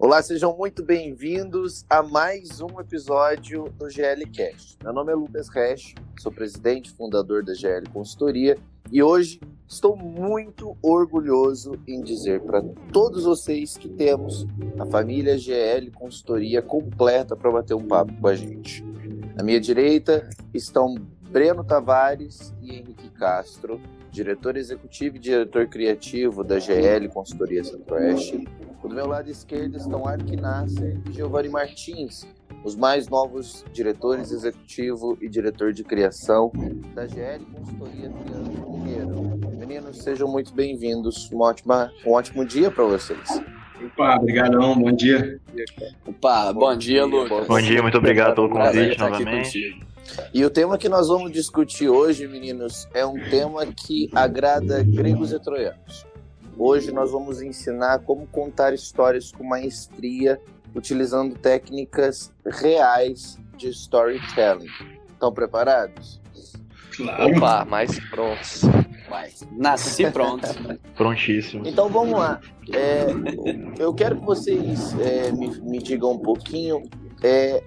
Olá, sejam muito bem-vindos a mais um episódio do GL Cast. Meu nome é Lucas Resch, sou presidente e fundador da GL Consultoria e hoje estou muito orgulhoso em dizer para todos vocês que temos a família GL Consultoria completa para bater um papo com a gente. À minha direita estão Breno Tavares e Henrique Castro, diretor executivo e diretor criativo da GL Consultoria Centro-Oeste. Do meu lado esquerdo estão Ark Nasser e Giovanni Martins, os mais novos diretores executivo e diretor de criação da GL Consultoria Triângulo Mineiro. Meninos, sejam muito bem-vindos. Um, ótima, um ótimo dia para vocês. Opa, obrigadão, bom dia. Opa, bom, bom dia, Lucas. Bom dia, muito obrigado pelo convite novamente. E o tema que nós vamos discutir hoje, meninos, é um tema que agrada gregos e troianos. Hoje nós vamos ensinar como contar histórias com maestria, utilizando técnicas reais de storytelling. Estão preparados? Claro. Opa, mais prontos. Vai. Nasci pronto. Prontíssimo. Então vamos lá. É, eu quero que vocês é, me, me digam um pouquinho é,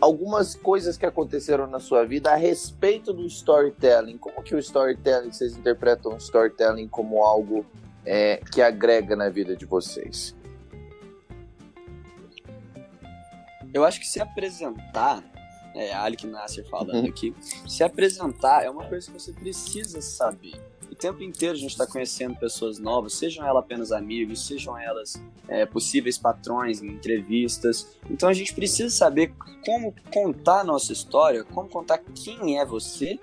algumas coisas que aconteceram na sua vida a respeito do storytelling. Como que o storytelling, vocês interpretam o storytelling como algo é, que agrega na vida de vocês? Eu acho que se apresentar, é, Alec Nasser falando uhum. aqui, se apresentar é uma coisa que você precisa saber tempo inteiro a gente está conhecendo pessoas novas, sejam elas apenas amigos, sejam elas é, possíveis patrões em entrevistas. Então a gente precisa saber como contar a nossa história, como contar quem é você,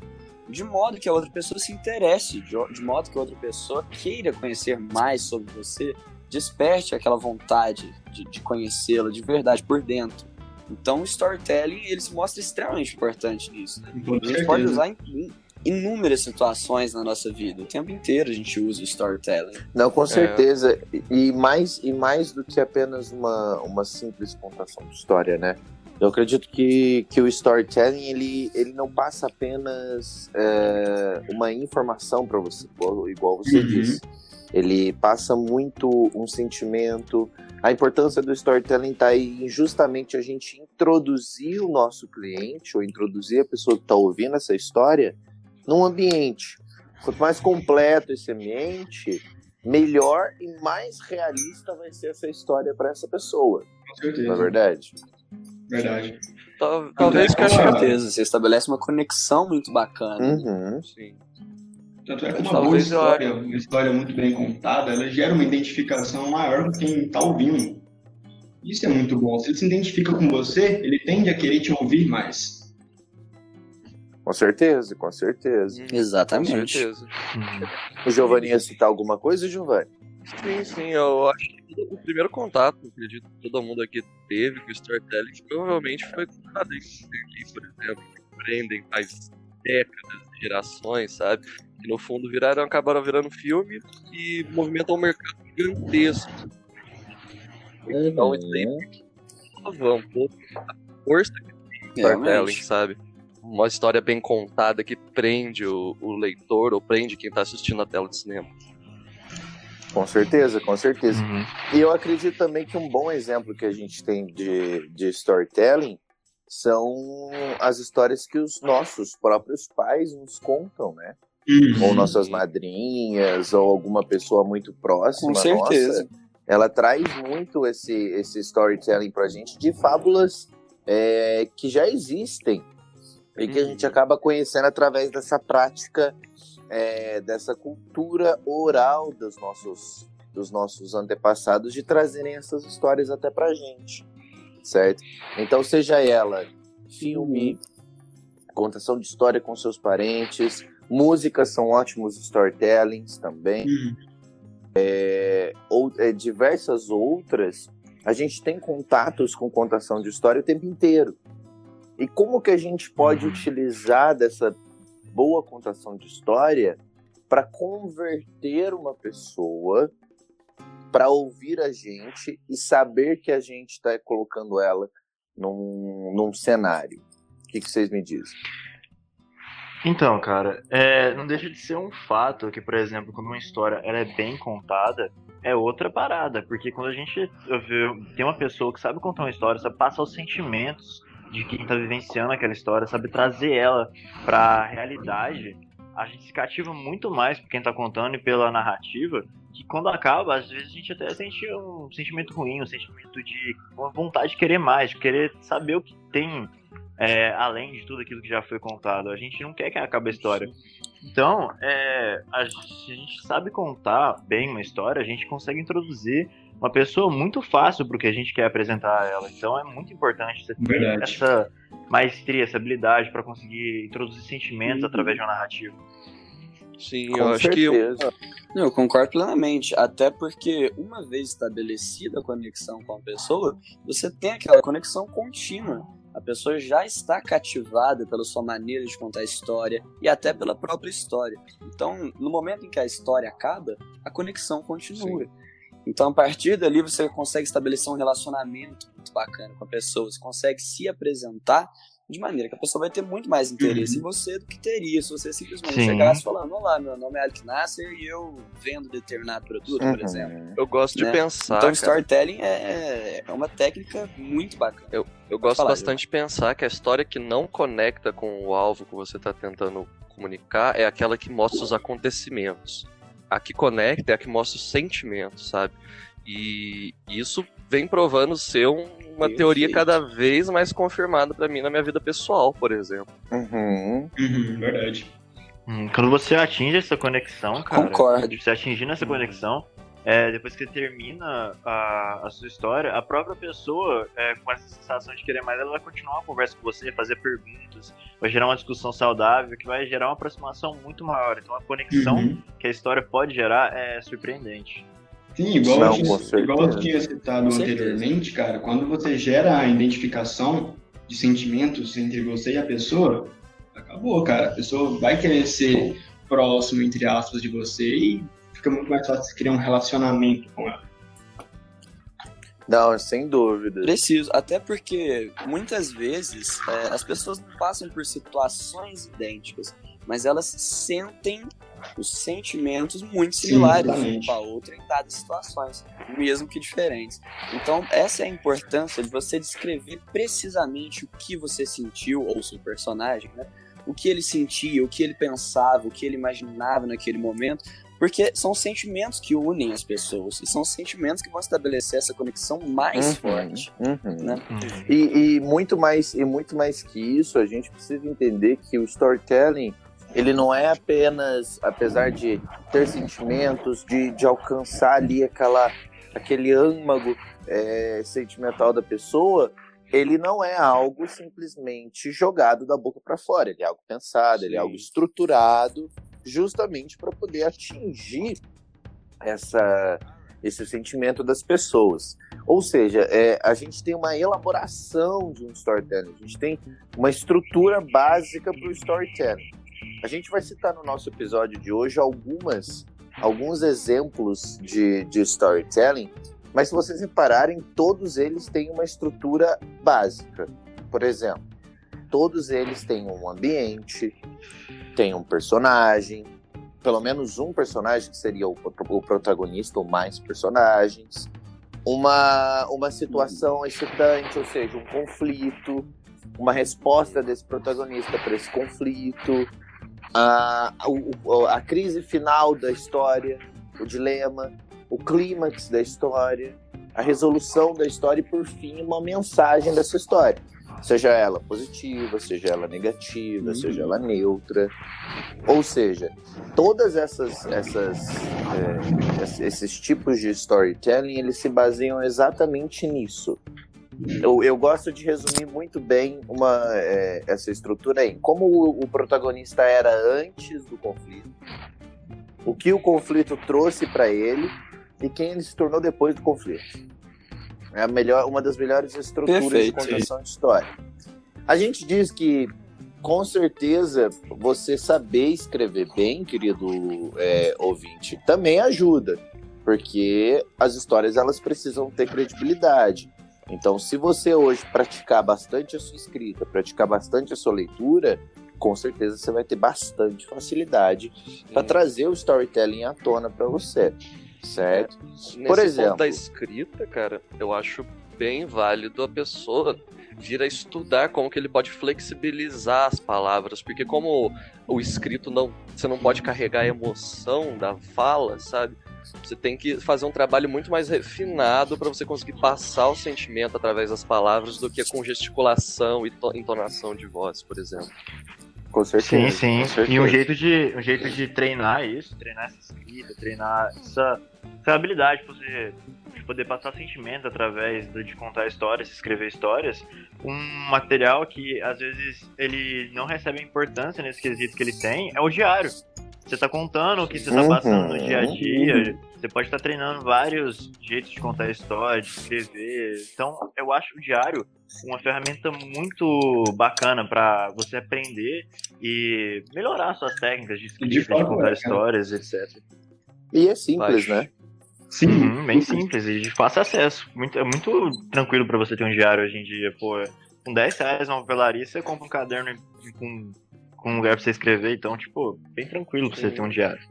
de modo que a outra pessoa se interesse, de, de modo que a outra pessoa queira conhecer mais sobre você, desperte aquela vontade de, de conhecê-la de verdade por dentro. Então o storytelling ele se mostra extremamente importante nisso. Né? A gente pode usar em, inúmeras situações na nossa vida. O tempo inteiro a gente usa o storytelling. Não, com certeza. É. E, mais, e mais do que apenas uma, uma simples contação de história, né? Eu acredito que, que o storytelling ele, ele não passa apenas é, uma informação para você, igual você uhum. disse. Ele passa muito um sentimento. A importância do storytelling está aí em justamente a gente introduzir o nosso cliente ou introduzir a pessoa que está ouvindo essa história num ambiente. Quanto mais completo esse ambiente, melhor e mais realista vai ser essa história para essa pessoa. Com certeza. Não é verdade? Verdade. Talvez com certeza. Você estabelece uma conexão muito bacana. Uhum. Sim. Tanto é que uma boa história, uma história muito bem contada, ela gera uma identificação maior com quem está ouvindo. Isso é muito bom. Se ele se identifica com você, ele tende a querer te ouvir mais. Com certeza, com certeza. Hum, exatamente. Com certeza. O Giovanni ia citar alguma coisa, Giovanni? Sim, sim, eu acho que o primeiro contato, acredito que todo mundo aqui teve com o storytelling, provavelmente foi com quadrinhos, por exemplo, que prendem faz décadas, gerações, sabe? Que no fundo viraram, acabaram virando filme e movimentam um mercado gigantesco. Então uhum. isso aí um pouco a força que tem o storytelling, sabe? uma história bem contada que prende o, o leitor ou prende quem está assistindo a tela de cinema. Com certeza, com certeza. Uhum. E eu acredito também que um bom exemplo que a gente tem de, de storytelling são as histórias que os nossos próprios pais nos contam, né? Uhum. Ou nossas madrinhas, ou alguma pessoa muito próxima. Com certeza. Nossa, ela traz muito esse, esse storytelling pra gente de fábulas é, que já existem e que a gente uhum. acaba conhecendo através dessa prática, é, dessa cultura oral dos nossos, dos nossos antepassados de trazerem essas histórias até pra gente, certo? Então, seja ela filme, contação de história com seus parentes, músicas são ótimos storytellings também, uhum. é, ou é, diversas outras, a gente tem contatos com contação de história o tempo inteiro. E como que a gente pode uhum. utilizar dessa boa contação de história para converter uma pessoa para ouvir a gente e saber que a gente está colocando ela num, num cenário? O que, que vocês me dizem? Então, cara, é, não deixa de ser um fato que, por exemplo, quando uma história ela é bem contada, é outra parada. Porque quando a gente vê, tem uma pessoa que sabe contar uma história, sabe passar os sentimentos de quem tá vivenciando aquela história, sabe trazer ela pra realidade, a gente se cativa muito mais por quem tá contando e pela narrativa, que quando acaba, às vezes a gente até sente um sentimento ruim, um sentimento de uma vontade de querer mais, de querer saber o que tem é, além de tudo aquilo que já foi contado. A gente não quer que acabe a história. Então, é, a, se a gente sabe contar bem uma história, a gente consegue introduzir uma pessoa muito fácil para o que a gente quer apresentar a ela. Então é muito importante você ter Verdade. essa maestria, essa habilidade para conseguir introduzir sentimentos uhum. através de uma narrativa. Sim, Com eu acho que eu... eu concordo plenamente. Até porque uma vez estabelecida a conexão com a pessoa, você tem aquela conexão contínua. A pessoa já está cativada pela sua maneira de contar a história e até pela própria história. Então, no momento em que a história acaba, a conexão continua. Sim. Então, a partir dali, você consegue estabelecer um relacionamento muito bacana com a pessoa. Você consegue se apresentar de maneira que a pessoa vai ter muito mais interesse uhum. em você do que teria se você simplesmente Sim. chegasse falando: Olá, meu nome é Alec Nasser e eu vendo determinado produto, uhum. por exemplo. Eu gosto de né? pensar. Então, storytelling é, é uma técnica muito bacana. Eu, eu gosto falar, bastante de pensar que a história que não conecta com o alvo que você está tentando comunicar é aquela que mostra os acontecimentos a que conecta é a que mostra os sentimentos, sabe? E isso vem provando ser um, uma teoria cada vez mais confirmada para mim na minha vida pessoal, por exemplo. Uhum. Uhum, verdade. Hum, quando você atinge essa conexão, cara. Concordo. Você atingindo essa conexão, é, depois que termina a, a, sua história, a própria pessoa, é, com essa sensação de querer mais, ela vai continuar a conversa com você, fazer perguntas, vai gerar uma discussão saudável, que vai gerar uma aproximação muito maior. Então a conexão uhum. que a história pode gerar é surpreendente. Sim, igual, Não, eu, tinha, igual eu tinha citado anteriormente, cara, quando você gera a identificação de sentimentos entre você e a pessoa, acabou, cara. A pessoa vai querer ser próximo, entre aspas, de você e fica muito mais fácil criar um relacionamento com ela. Não, sem dúvida. Preciso, até porque muitas vezes é, as pessoas não passam por situações idênticas, mas elas sentem os sentimentos muito similares Sim, uma a outra em dadas situações, mesmo que diferentes. Então, essa é a importância de você descrever precisamente o que você sentiu, ou o seu personagem, né? O que ele sentia, o que ele pensava, o que ele imaginava naquele momento, porque são sentimentos que unem as pessoas. E são sentimentos que vão estabelecer essa conexão mais uhum, forte. Uhum. Né? Uhum. E, e, muito mais, e muito mais que isso, a gente precisa entender que o storytelling ele não é apenas, apesar de ter sentimentos, de, de alcançar ali aquela, aquele âmago é, sentimental da pessoa, ele não é algo simplesmente jogado da boca para fora. Ele é algo pensado, Sim. ele é algo estruturado justamente para poder atingir essa, esse sentimento das pessoas. Ou seja, é, a gente tem uma elaboração de um storytelling, a gente tem uma estrutura básica para o storytelling. A gente vai citar no nosso episódio de hoje algumas, alguns exemplos de, de storytelling, mas se vocês repararem, todos eles têm uma estrutura básica. Por exemplo, todos eles têm um ambiente, tem um personagem, pelo menos um personagem que seria o, o protagonista ou mais personagens, uma, uma situação excitante, ou seja, um conflito, uma resposta desse protagonista para esse conflito, a, a, a crise final da história, o dilema, o clímax da história, a resolução da história e, por fim, uma mensagem dessa história seja ela positiva, seja ela negativa, uhum. seja ela neutra. Ou seja, todas essas, essas é, esses tipos de storytelling eles se baseiam exatamente nisso. Eu, eu gosto de resumir muito bem uma, é, essa estrutura em como o, o protagonista era antes do conflito, o que o conflito trouxe para ele e quem ele se tornou depois do conflito. É a melhor, uma das melhores estruturas Perfeito, de contação de história. A gente diz que, com certeza, você saber escrever bem, querido é, ouvinte, também ajuda, porque as histórias elas precisam ter credibilidade. Então, se você hoje praticar bastante a sua escrita, praticar bastante a sua leitura, com certeza você vai ter bastante facilidade para trazer o storytelling à tona para você, certo? É, Por exemplo, da escrita, cara, eu acho bem válido a pessoa vir a estudar como que ele pode flexibilizar as palavras, porque como o escrito não, você não pode carregar a emoção da fala, sabe? Você tem que fazer um trabalho muito mais refinado para você conseguir passar o sentimento através das palavras do que com gesticulação e entonação de voz, por exemplo. Com certeza. Sim, sim. E um jeito, de, um jeito de treinar isso, treinar essa escrita, treinar essa, essa habilidade de você de poder passar sentimentos através de contar histórias, escrever histórias, um material que às vezes ele não recebe a importância nesse quesito que ele tem é o diário. Você tá contando o que você tá passando no dia a uhum. dia. Você pode estar treinando vários jeitos de contar a história, de escrever. Então, eu acho o diário uma ferramenta muito bacana para você aprender e melhorar suas técnicas de escrita, de, de contar é, histórias, etc. E é simples, né? Sim, uhum, bem simples e de fácil acesso. Muito, é muito tranquilo para você ter um diário hoje em dia. Pô, com 10 reais uma papelaria, você compra um caderno com com um lugar pra você escrever, então, tipo, bem tranquilo pra você ter um diário.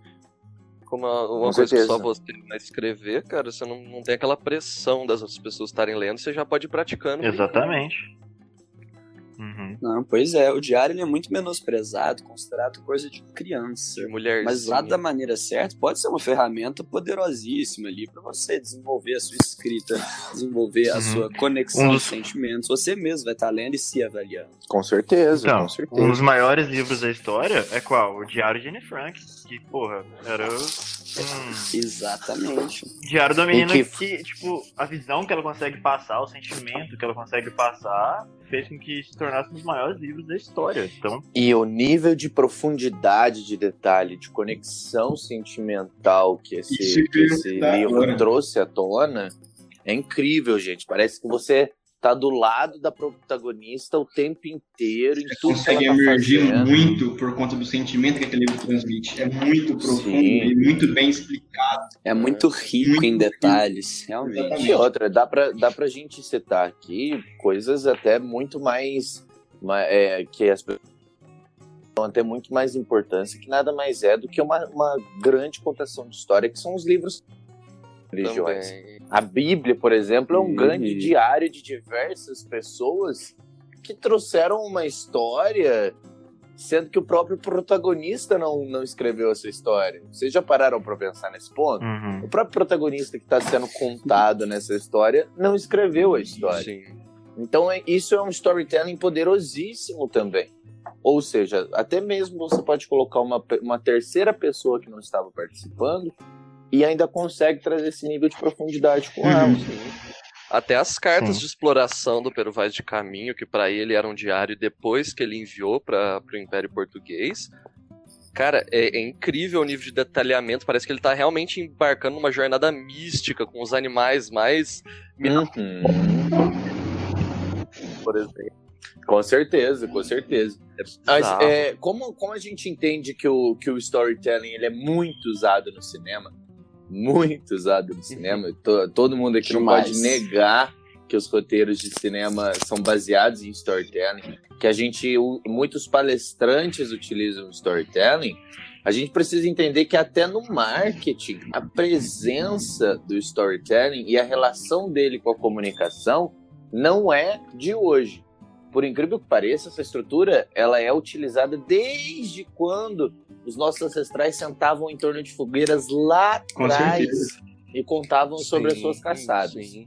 Como uma, uma coisa certeza. que só você vai escrever, cara, você não, não tem aquela pressão das outras pessoas estarem lendo, você já pode ir praticando. Exatamente. Uhum. Não, pois é, o diário é muito menosprezado, considerado coisa de criança. Mulher. Mas lá da maneira certa, pode ser uma ferramenta poderosíssima ali para você desenvolver a sua escrita, desenvolver a uhum. sua conexão um dos... sentimentos. Você mesmo vai estar lendo e se avaliando. Com certeza, então, com certeza. Um dos maiores livros da história é qual? O Diário de Anne Frank, que, porra, era Hum. Exatamente. Diário da menina que... que... tipo, a visão que ela consegue passar, o sentimento que ela consegue passar, fez com que se tornasse um dos maiores livros da história. Então... E o nível de profundidade de detalhe, de conexão sentimental que esse, que esse livro trouxe à tona é incrível, gente. Parece que você tá do lado da protagonista o tempo inteiro. Em Você tudo consegue que ela tá emergir fazendo. muito por conta do sentimento que aquele livro transmite. É muito profundo Sim. e muito bem explicado. É muito rico muito em detalhes, rico. realmente. Exatamente. E outra, dá pra, dá pra gente citar aqui coisas até muito mais. É, que as pessoas dão até muito mais importância, que nada mais é do que uma, uma grande contação de história, que são os livros religiões. Também. A Bíblia, por exemplo, é um grande diário de diversas pessoas que trouxeram uma história, sendo que o próprio protagonista não, não escreveu essa história. Vocês já pararam para pensar nesse ponto? Uhum. O próprio protagonista que está sendo contado nessa história não escreveu a história. Sim. Então, é, isso é um storytelling poderosíssimo também. Ou seja, até mesmo você pode colocar uma, uma terceira pessoa que não estava participando e ainda consegue trazer esse nível de profundidade com ela. Uhum. Até as cartas Sim. de exploração do Peru Vaz de Caminho, que para ele era um diário depois que ele enviou para o Império Português. Cara, é, é, incrível o nível de detalhamento. Parece que ele tá realmente embarcando numa jornada mística com os animais mais. Uhum. Por exemplo. Com certeza, com certeza. É Mas, é, como, como a gente entende que o, que o storytelling ele é muito usado no cinema, muito usado no cinema. todo mundo aqui Demais. não pode negar que os roteiros de cinema são baseados em storytelling, que a gente, muitos palestrantes utilizam storytelling. A gente precisa entender que até no marketing, a presença do storytelling e a relação dele com a comunicação não é de hoje. Por incrível que pareça, essa estrutura ela é utilizada desde quando os nossos ancestrais sentavam em torno de fogueiras lá atrás e contavam sim, sobre as suas caçadas. Sim.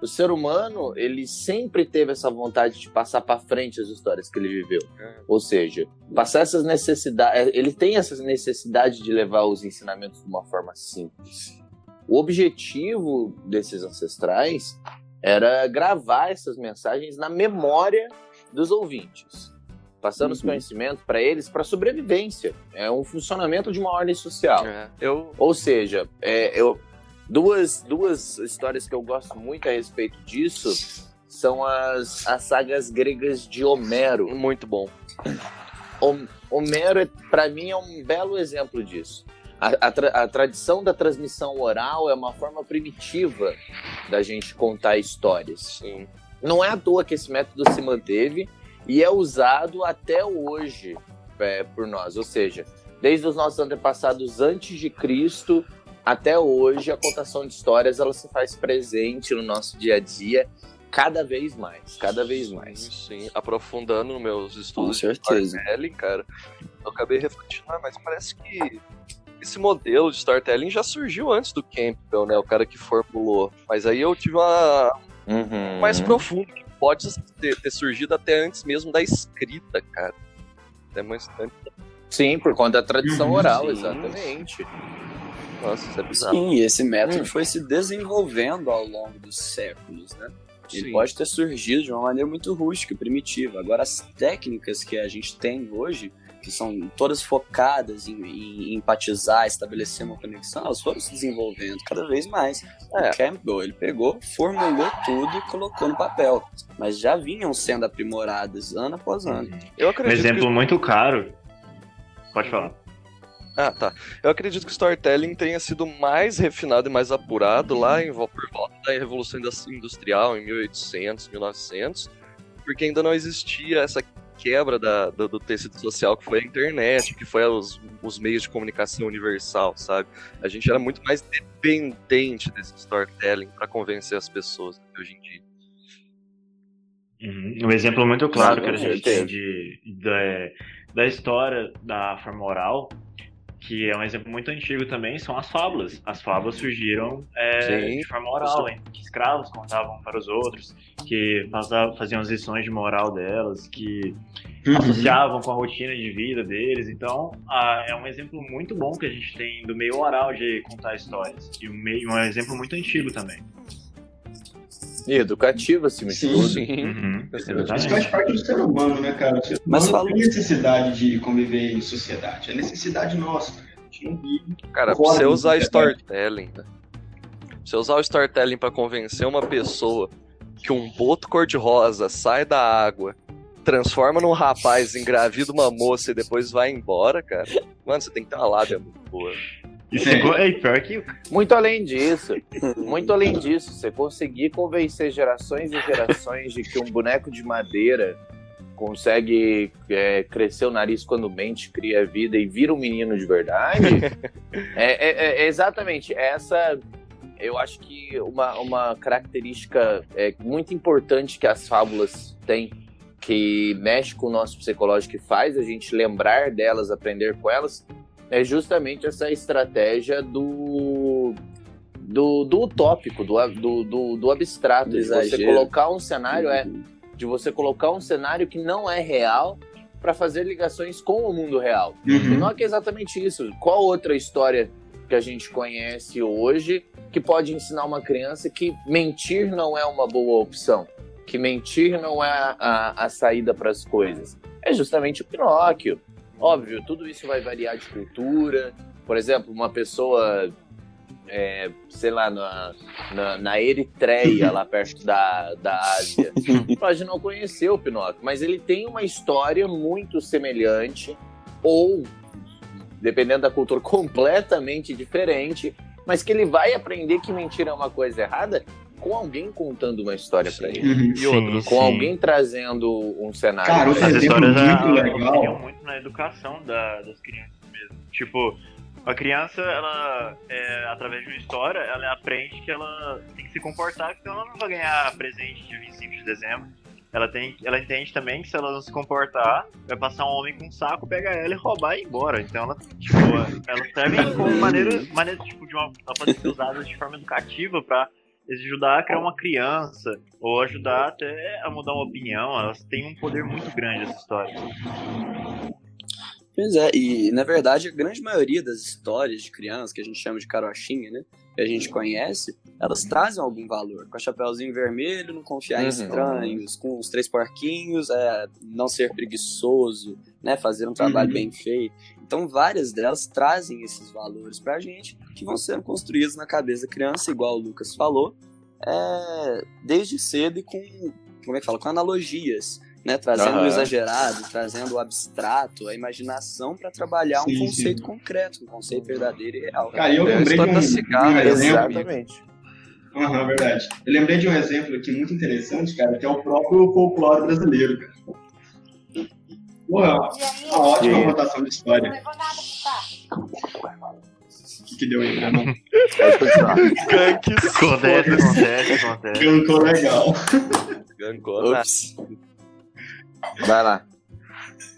O ser humano, ele sempre teve essa vontade de passar para frente as histórias que ele viveu. É. Ou seja, passar essas necessidades, é, ele tem essa necessidade de levar os ensinamentos de uma forma simples. O objetivo desses ancestrais era gravar essas mensagens na memória dos ouvintes passando uhum. os conhecimentos para eles para sobrevivência. É um funcionamento de uma ordem social. É, eu... Ou seja, é, eu, duas, duas histórias que eu gosto muito a respeito disso são as, as sagas gregas de Homero. Muito bom. Homero, para mim, é um belo exemplo disso. A, a, tra a, tradição da transmissão oral é uma forma primitiva da gente contar histórias. Sim. Não é à toa que esse método se manteve e é usado até hoje é, por nós. Ou seja, desde os nossos antepassados antes de Cristo até hoje, a contação de histórias ela se faz presente no nosso dia a dia cada vez mais, cada vez mais. Sim, aprofundando nos meus estudos Com certeza. de cara, eu acabei refletindo, mas parece que esse modelo de storytelling já surgiu antes do Campbell, né? O cara que formulou. Mas aí eu tive uma Uhum. mais profundo, que pode ter, ter surgido até antes mesmo da escrita, cara. Até mais antes. Sim, por conta da tradição Uhum, oral, sim. exatamente. Nossa, isso é bizarro. Sim, e esse método Hum. foi se desenvolvendo ao longo dos séculos, né? Ele Sim. pode ter surgido de uma maneira muito rústica, primitiva. Agora, as técnicas que a gente tem hoje, que são todas focadas em, em empatizar, estabelecer uma conexão, elas foram se desenvolvendo cada vez mais. É. O Campbell, ele pegou, formulou tudo e colocou no papel. Mas já vinham sendo aprimoradas ano após ano. Eu Um acredito exemplo que... muito caro. Pode falar. Ah, tá. Eu acredito que o storytelling tenha sido mais refinado e mais apurado lá em, por volta da Revolução Indus- Industrial, em 1800, 1900, porque ainda não existia essa quebra da- do, do tecido social que foi a internet, que foi os, os meios de comunicação universal, sabe? A gente era muito mais dependente desse storytelling para convencer as pessoas do que hoje em dia. Uhum. Um exemplo muito claro que a gente tem de, da história da forma oral, que é um exemplo muito antigo também, são as fábulas. As fábulas surgiram é, de forma oral, hein? que escravos contavam para os outros, que faziam as lições de moral delas, que Uhum. associavam com a rotina de vida deles. Então, ah, é um exemplo muito bom que a gente tem do meio oral de contar histórias. E um, meio, um exemplo muito antigo também. E educativo, acima de Sim, tudo. Sim. Uhum, Isso exatamente. faz parte do ser humano, né, cara? O ser Mas fala- tem necessidade de conviver em sociedade. É necessidade nossa. cara. A gente não vive. Cara, pra você usar storytelling. storytelling, né? Pra você usar o storytelling pra convencer uma pessoa que um boto cor-de-rosa sai da água, transforma num rapaz, engravida uma moça e depois vai embora, cara. Mano, você tem que ter uma lábia muito boa. E segundo, é, pior que Muito além disso, muito além disso, você conseguir convencer gerações e gerações de que um boneco de madeira consegue é, crescer o nariz quando mente, cria vida e vira um menino de verdade, é, é- é exatamente essa. Eu acho que uma, uma característica é, muito importante que as fábulas têm, que mexe com o nosso psicológico e faz a gente lembrar delas, aprender com elas, é justamente essa estratégia do do, do utópico, do, do, do, do abstrato, Do de você colocar um cenário, é, de você colocar um cenário que não é real para fazer ligações com o mundo real. Uhum. não é é exatamente isso. Qual outra história que a gente conhece hoje que pode ensinar uma criança que mentir não é uma boa opção? Que mentir não é a, a, a saída para as coisas? É justamente o Pinóquio. Óbvio, tudo isso vai variar de cultura. Por exemplo, uma pessoa, é, sei lá, na, na, na Eritreia, lá perto da, da Ásia, pode não conhecer o Pinóquio, mas ele tem uma história muito semelhante, ou, dependendo da cultura, completamente diferente, mas que ele vai aprender que mentira é uma coisa errada com alguém contando uma história para ele. Uhum. E outros? Com alguém trazendo um cenário. Cara, pra outro As ele. exemplo histórias muito elas legal. auxiliam muito na educação da- das crianças mesmo. Tipo, a criança, ela, é, através de uma história, ela aprende que ela tem que se comportar, porque ela não vai ganhar presente de 25 de dezembro. Ela, tem, ela entende também que se ela não se comportar, vai passar um homem com um saco, pegar ela e roubar e ir embora. Então ela, tipo, ela serve como maneira, maneira tipo, de uma, ela pode ser usada de forma educativa pra ajudar a criar uma criança, ou ajudar até a mudar uma opinião. Elas têm um poder muito grande, essa história. Pois é, e na verdade a grande maioria das histórias de crianças que a gente chama de carochinha, né? Que a gente conhece, elas trazem algum valor. Com a Chapeuzinho Vermelho, não confiar em Uhum. estranhos, com os três porquinhos, é, não ser preguiçoso, né? Fazer um trabalho Uhum. bem feito. Então várias delas trazem esses valores pra gente que vão sendo construídos na cabeça da criança, igual o Lucas falou, é, desde cedo e com, como é que fala, com analogias né? Trazendo o exagerado, trazendo o abstrato, a imaginação para trabalhar um Sim, conceito sim. concreto, um conceito verdadeiro e real. Cara, eu a lembrei de um, um cigarra, exemplo. Exatamente. Aham, verdade. Eu lembrei de um exemplo aqui muito interessante, cara, que é o próprio folclore brasileiro, cara. Porra, uma ótima Sim. rotação de história. Não levou nada, tá? O que, deu aí, né? Gank. Acontece, acontece, acontece. Gankou legal. Gankou, né? Vai lá.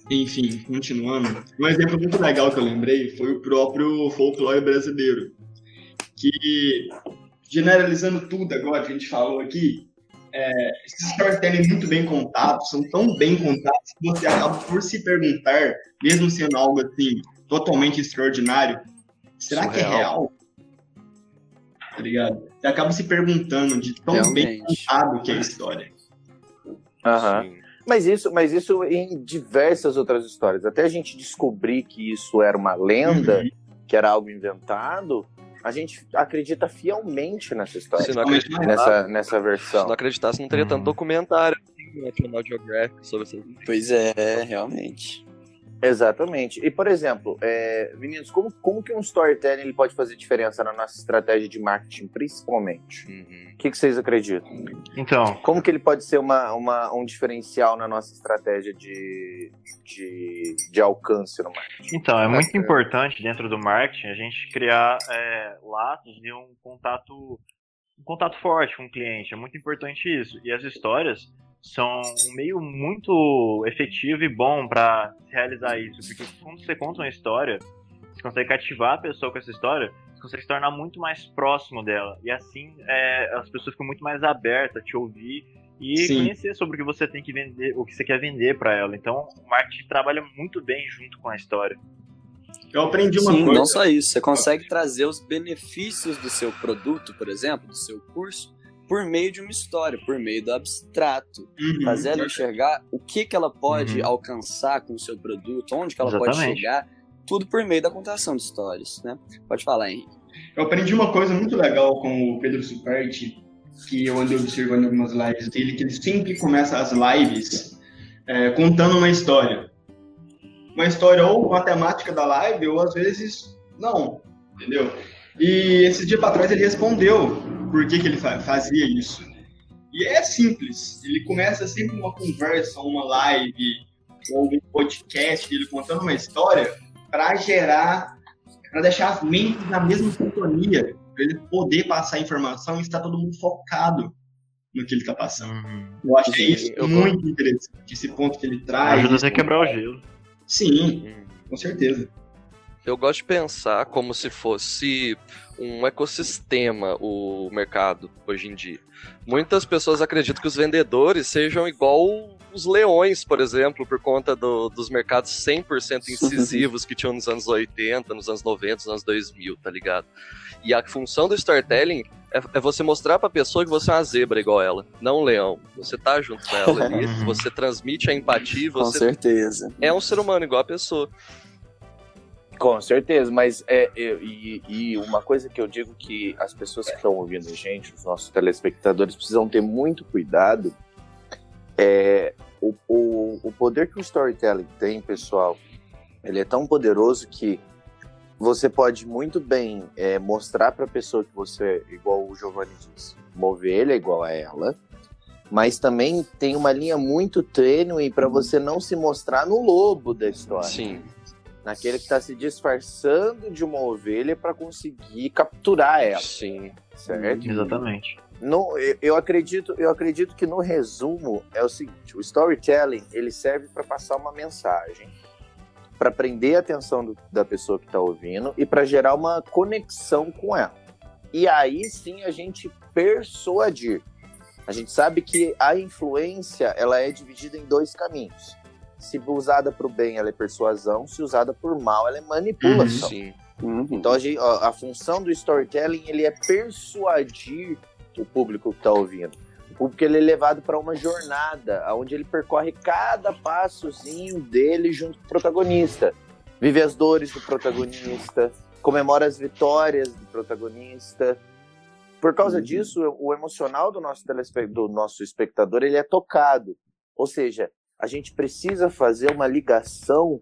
Enfim, continuando. Um exemplo muito legal que eu lembrei foi o próprio folclore brasileiro. Que, generalizando tudo agora que a gente falou aqui, é, esses storytelling muito bem contados, são tão bem contados que você acaba por se perguntar, mesmo sendo algo assim totalmente extraordinário, será Surreal. que é real? Tá ligado? Você acaba se perguntando de tão Realmente. bem contado que é a história. Aham. Uhum. Mas isso, mas isso em diversas outras histórias. Até a gente descobrir que isso era uma lenda, uhum. que era algo inventado, a gente acredita fielmente nessa história. Se não nessa, nessa versão. Se não acreditasse, não teria tanto uhum. documentário assim, no National Geographic sobre isso. Pois é, realmente. Exatamente. E, por exemplo, é, Vinícius, como, como que um storytelling ele pode fazer diferença na nossa estratégia de marketing, principalmente? Uhum. O que, que vocês acreditam? Então. Como que ele pode ser uma, uma, um diferencial na nossa estratégia de, de, de alcance no marketing? Então, é muito é. importante dentro do marketing a gente criar é, laços de um contato, um contato forte com o cliente. É muito importante isso. E as histórias são um meio muito efetivo e bom para realizar isso, porque quando você conta uma história, você consegue cativar a pessoa com essa história, você consegue se tornar muito mais próximo dela, e assim é, as pessoas ficam muito mais abertas a te ouvir e Sim. conhecer sobre o que você tem que vender, o que você quer vender para ela. Então, o marketing trabalha muito bem junto com a história. Eu aprendi uma Sim, coisa. não só isso, você consegue trazer os benefícios do seu produto, por exemplo, do seu curso, por meio de uma história, por meio do abstrato. Uhum. Fazer ela enxergar o que, que ela pode uhum. alcançar com o seu produto, onde que ela Exatamente. pode chegar, tudo por meio da contação de histórias, né? Pode falar, Henrique. Eu aprendi uma coisa muito legal com o Pedro Superti, que eu andei observando em algumas lives dele, que ele sempre começa as lives é, contando uma história. Uma história ou com a temática da live, ou às vezes não, entendeu? E esse dia para trás ele respondeu por que, que ele fazia isso. E é simples. Ele começa sempre uma conversa, uma live, ou um podcast, ele contando uma história para gerar, para deixar as mentes na mesma sintonia, para ele poder passar a informação e estar todo mundo focado no que ele está passando. Uhum. Eu acho Sim, isso muito vou... interessante, esse ponto que ele traz. Ajuda até a quebrar o gelo. Sim, uhum. com certeza. Eu gosto de pensar como se fosse um ecossistema o mercado hoje em dia. Muitas pessoas acreditam que os vendedores sejam igual os leões, por exemplo, por conta do, dos mercados 100% incisivos que tinham nos anos 80, nos anos 90, nos anos 2000, tá ligado? E a função do storytelling é, é você mostrar pra pessoa que você é uma zebra igual ela, não um leão. Você tá junto com ela ali, você transmite a empatia, você com certeza. é um ser humano igual a pessoa. Com certeza, mas é, e, e, uma coisa que eu digo que as pessoas que estão ouvindo a gente, os nossos telespectadores, precisam ter muito cuidado é o, o, o poder que o storytelling tem, pessoal. Ele é tão poderoso que você pode muito bem é, mostrar para a pessoa que você, igual o Giovanni disse, uma ovelha igual a ela, mas também tem uma linha muito tênue para você não se mostrar no lobo da história. Sim naquele que está se disfarçando de uma ovelha para conseguir capturar ela. Sim, certo? Exatamente. No, eu, eu, acredito, eu acredito que no resumo é o seguinte: o storytelling ele serve para passar uma mensagem, para prender a atenção do, da pessoa que está ouvindo e para gerar uma conexão com ela. E aí sim a gente persuadir. A gente sabe que a influência ela é dividida em dois caminhos se usada para o bem, ela é persuasão. Se usada por mal, ela é manipulação. Uhum. Então, a, gente, a, a, função do storytelling ele é persuadir o público que está ouvindo. O público ele é levado para uma jornada, onde ele percorre cada passozinho dele junto com o protagonista. Vive as dores do protagonista, comemora as vitórias do protagonista. Por causa uhum. disso, o emocional do nosso, do nosso espectador ele é tocado. Ou seja, a gente precisa fazer uma ligação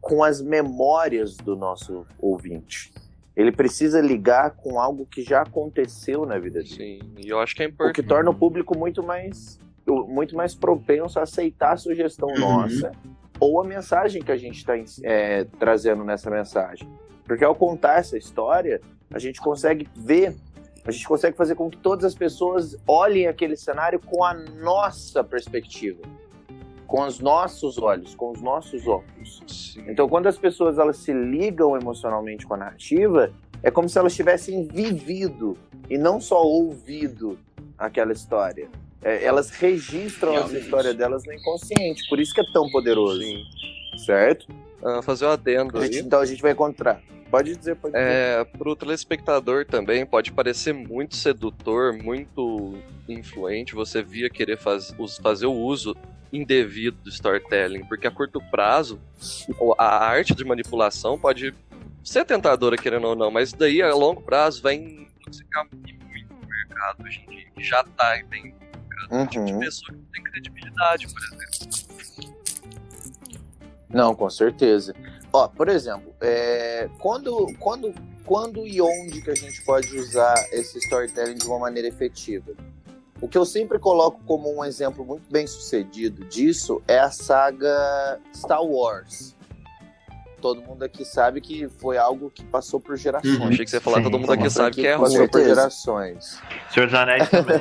com as memórias do nosso ouvinte. Ele precisa ligar com algo que já aconteceu na vida dele. Sim, e eu acho que é importante. O que torna o público muito mais muito mais propenso a aceitar a sugestão uhum. nossa ou a mensagem que a gente está é, trazendo nessa mensagem. Porque ao contar essa história, a gente consegue ver, a gente consegue fazer com que todas as pessoas olhem aquele cenário com a nossa perspectiva, com os nossos olhos, com os nossos óculos. Sim. Então, quando as pessoas elas se ligam emocionalmente com a narrativa, é como se elas tivessem vivido e não só ouvido aquela história. É, elas registram Realmente. essa história delas no inconsciente, por isso que é tão poderoso. Sim. Certo? Uh, fazer o um adendo a gente, aí. Então a gente vai encontrar. Pode dizer, pode dizer. É, pro telespectador também pode parecer muito sedutor, muito influente você via querer faz, fazer o uso indevido do storytelling, porque a curto prazo a arte de manipulação pode ser tentadora, querendo ou não, mas daí a longo prazo vai intoxicar muito o mercado hoje em dia, que já tá bem uhum. tipo de pessoa que não tem credibilidade, por exemplo. Não, com certeza. Ó, por exemplo, é, quando, quando, quando e onde que a gente pode usar esse storytelling de uma maneira efetiva? O que eu sempre coloco como um exemplo muito bem sucedido disso é a saga Star Wars todo mundo aqui sabe que foi algo que passou por gerações. Uhum. Achei que você ia falar Sim, todo mundo aqui sabe que é ruim. Passou por gerações. Senhor dos Anéis também.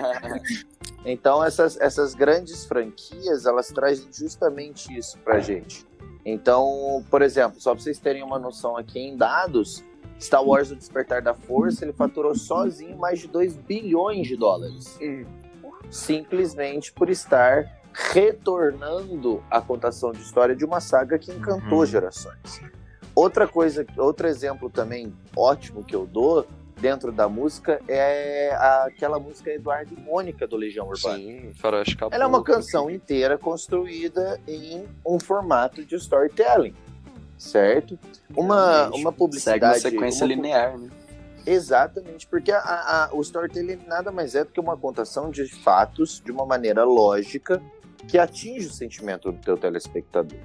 então essas, essas grandes franquias, elas trazem justamente isso pra gente. Então, por exemplo, só pra vocês terem uma noção aqui em dados, Star Wars O Despertar da Força, ele faturou sozinho mais de 2 bilhões de dólares. Simplesmente por estar retornando a contação de história de uma saga que encantou uhum. gerações. Outra coisa, outro exemplo também ótimo que eu dou dentro da música é aquela música Eduardo e Mônica do Legião Urbana. Sim, Faroeste Caboclo. Ela é uma canção inteira construída em um formato de storytelling, certo? Uma, uma publicidade... Segue uma sequência uma, linear, né? Exatamente, porque a, a, o storytelling nada mais é do que uma contação de fatos de uma maneira lógica que atinge o sentimento do teu telespectador.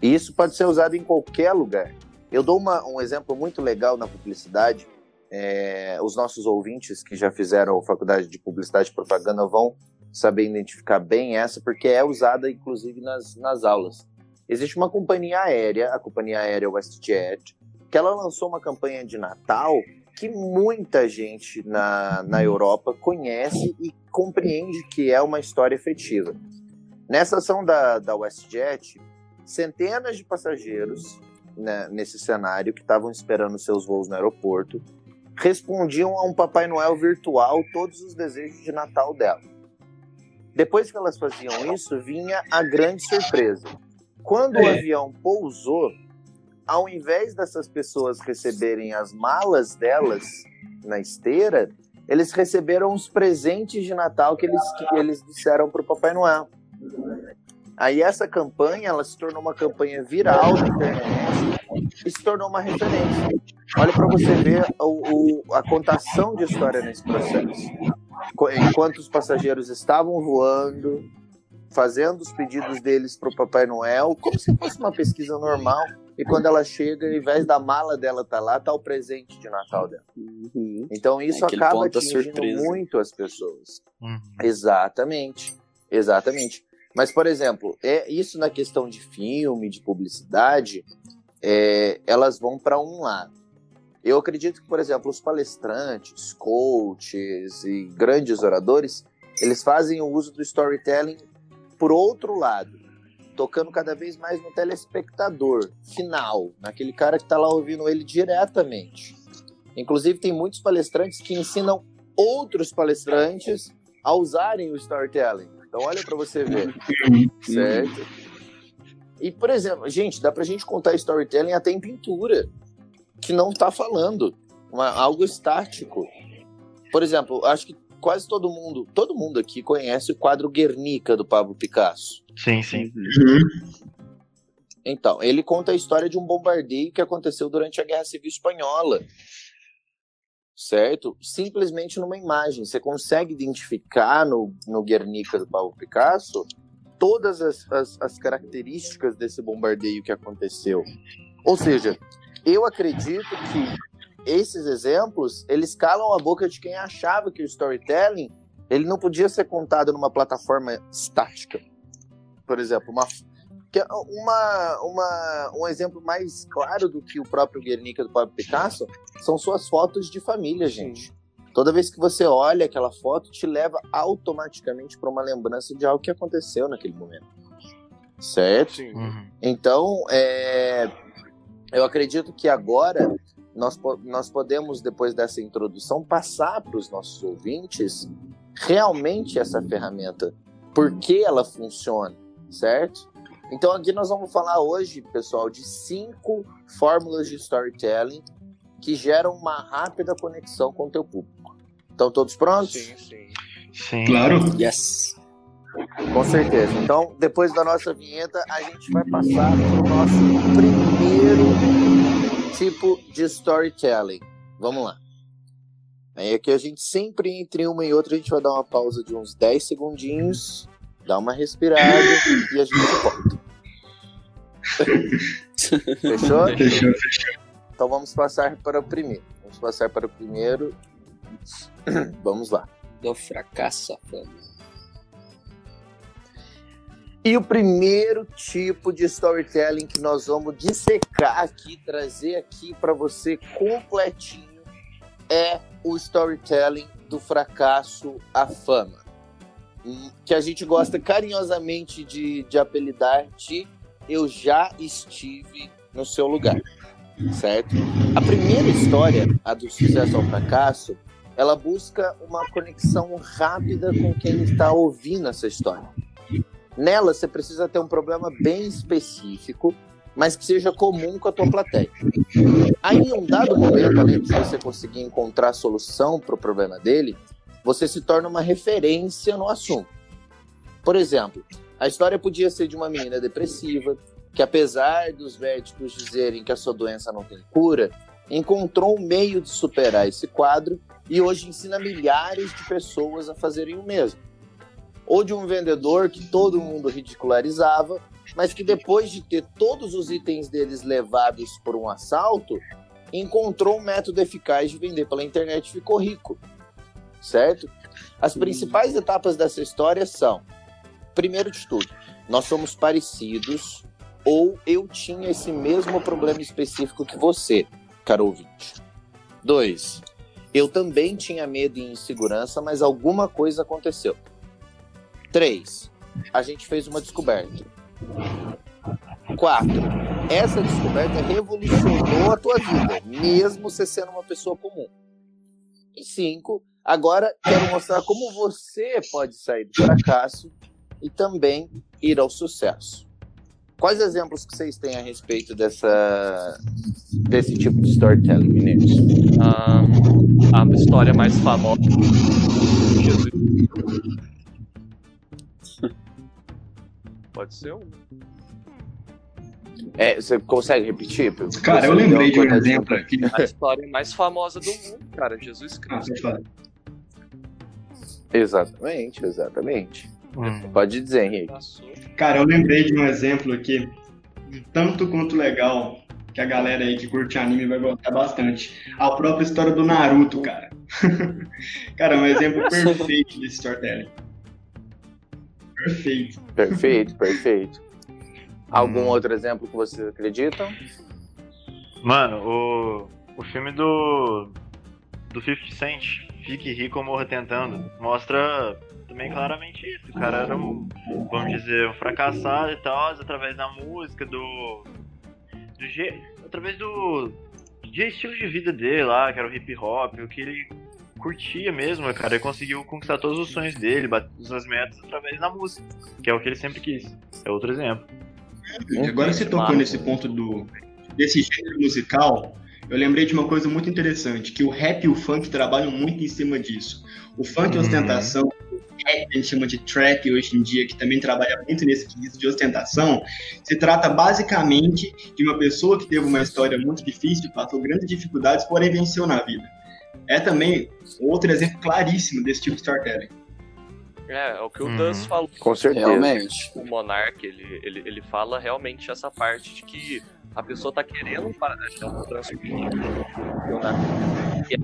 E isso pode ser usado em qualquer lugar. Eu dou uma, um exemplo muito legal na publicidade. É, os nossos ouvintes que já fizeram faculdade de publicidade e propaganda vão saber identificar bem essa, porque é usada inclusive nas, nas aulas. Existe uma companhia aérea, a companhia aérea WestJet, que ela lançou uma campanha de Natal que muita gente na, na Europa conhece e compreende que é uma história efetiva. Nessa ação da, da WestJet, centenas de passageiros né, nesse cenário que estavam esperando seus voos no aeroporto respondiam a um Papai Noel virtual todos os desejos de Natal dela. Depois que elas faziam isso, vinha a grande surpresa. Quando é. o avião pousou, ao invés dessas pessoas receberem as malas delas na esteira, eles receberam os presentes de Natal que eles, que eles disseram para o Papai Noel. Aí essa campanha, ela se tornou uma campanha viral na internet e se tornou uma referência. Olha para você ver o, o, a contação de história nesse processo. Enquanto os passageiros estavam voando, fazendo os pedidos deles para o Papai Noel, como se fosse uma pesquisa normal. E quando ela chega, ao invés da mala dela tá lá, tá o presente de Natal dela. Uhum. Então isso é acaba atingindo muito as pessoas. Uhum. Exatamente. Exatamente. Mas, por exemplo, é isso na questão de filme, de publicidade, é, elas vão para um lado. Eu acredito que, por exemplo, os palestrantes, coaches e grandes oradores, eles fazem o uso do storytelling por outro lado, tocando cada vez mais no telespectador final, naquele cara que está lá ouvindo ele diretamente. Inclusive, tem muitos palestrantes que ensinam outros palestrantes a usarem o storytelling. Então olha para você ver, certo? E por exemplo, gente, dá pra gente contar storytelling até em pintura, que não tá falando, uma, algo estático. Por exemplo, acho que quase todo mundo, todo mundo aqui conhece o quadro Guernica do Pablo Picasso. Sim, sim. Uhum. Então, ele conta a história de um bombardeio que aconteceu durante a Guerra Civil Espanhola certo? Simplesmente numa imagem. Você consegue identificar no, no Guernica do Pablo Picasso todas as, as, as características desse bombardeio que aconteceu. Ou seja, eu acredito que esses exemplos, eles calam a boca de quem achava que o storytelling Ele não podia ser contado numa plataforma estática. Por exemplo, uma, é uma, uma, um exemplo mais claro do que o próprio Guernica do Pablo Picasso são suas fotos de família, gente. Toda vez que você olha aquela foto, te leva automaticamente para uma lembrança de algo que aconteceu naquele momento. Certo? Uhum. Então, é, eu acredito que agora nós, nós podemos, depois dessa introdução, passar para os nossos ouvintes realmente essa ferramenta, por que ela funciona, certo? Então aqui nós vamos falar hoje, pessoal, de cinco fórmulas de storytelling que geram uma rápida conexão com o teu público. Estão todos prontos? Sim, sim. Sim. Claro. Yes. Com certeza. Então, depois da nossa vinheta, a gente vai passar para o nosso primeiro tipo de storytelling. Vamos lá. Aí aqui a gente sempre entre uma e outra a gente vai dar uma pausa de uns 10 segundinhos, dar uma respirada e a gente volta. Fechou? Fechou, fechou. Então vamos passar para o primeiro. Vamos passar para o primeiro. Vamos lá. Do fracasso, fama. E o primeiro tipo de storytelling que nós vamos dissecar aqui, trazer aqui para você completinho, é o storytelling do fracasso à fama. Que a gente gosta carinhosamente de, de apelidar de Eu Já Estive no Seu Lugar. Certo? A primeira história, a do sucesso ao fracasso, ela busca uma conexão rápida com quem está ouvindo essa história. Nela, você precisa ter um problema bem específico, mas que seja comum com a tua plateia. Aí, em um dado momento, além de você conseguir encontrar a solução para o problema dele, você se torna uma referência no assunto. Por exemplo, a história podia ser de uma menina depressiva que, apesar dos médicos dizerem que a sua doença não tem cura, encontrou um meio de superar esse quadro e hoje ensina milhares de pessoas a fazerem o mesmo. Ou de um vendedor que todo mundo ridicularizava, mas que depois de ter todos os itens deles levados por um assalto, encontrou um método eficaz de vender pela internet e ficou rico. Certo? As principais etapas dessa história são: primeiro de tudo, nós somos parecidos ou eu tinha esse mesmo problema específico que você, caro ouvinte. Dois, eu também tinha medo e insegurança, mas alguma coisa aconteceu. Três, a gente fez uma descoberta. Quatro, essa descoberta revolucionou a tua vida, mesmo você sendo uma pessoa comum. E cinco, agora quero mostrar como você pode sair do fracasso e também ir ao sucesso. Quais exemplos que vocês têm a respeito dessa, desse tipo de storytelling, meninos? Ah, a história mais famosa. Jesus. Pode ser um. É, você consegue repetir? Cara, eu lembrei de um exemplo aqui. A história mais famosa do mundo, cara. Jesus Ah, Cristo. falar. Exatamente, exatamente. Hum. Pode dizer, Henrique. Cara, eu lembrei de um exemplo aqui, tanto quanto legal, que a galera aí que curte anime vai gostar bastante. A própria história do Naruto, cara. cara, é um exemplo perfeito desse storytelling. Perfeito. Perfeito, perfeito. Algum Hum. outro exemplo que vocês acreditam? Mano, o, o filme do do 50 Cent, Fique Rico ou Morra Tentando, mostra também claramente isso. O cara era um, vamos dizer, um fracassado e tal, através da música, do. do através do. de estilo de vida dele lá, que era o hip hop, o que ele curtia mesmo, cara. Ele conseguiu conquistar todos os sonhos dele, bater as metas através da música, que é o que ele sempre quis. É outro exemplo. E Agora você tocou nesse ponto do desse gênero musical, eu lembrei de uma coisa muito interessante, que o rap e o funk trabalham muito em cima disso. O funk é Uhum. ostentação, o rap a gente chama de trap hoje em dia, que também trabalha muito nesse quesito de ostentação, se trata basicamente de uma pessoa que teve uma história muito difícil, passou grandes dificuldades, porém venceu na vida é também outro exemplo claríssimo desse tipo de storytelling. É, é o que o uhum. Danço falou. Com certeza. Realmente. O Monark, ele, ele, ele fala realmente essa parte de que a pessoa tá querendo para achar um transferir. É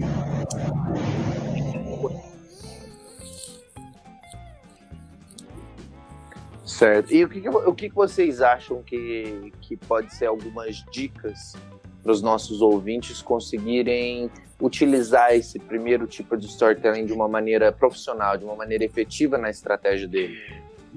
certo. E o que, o que vocês acham que, que pode ser algumas dicas para os nossos ouvintes conseguirem utilizar esse primeiro tipo de storytelling de uma maneira profissional, de uma maneira efetiva na estratégia dele?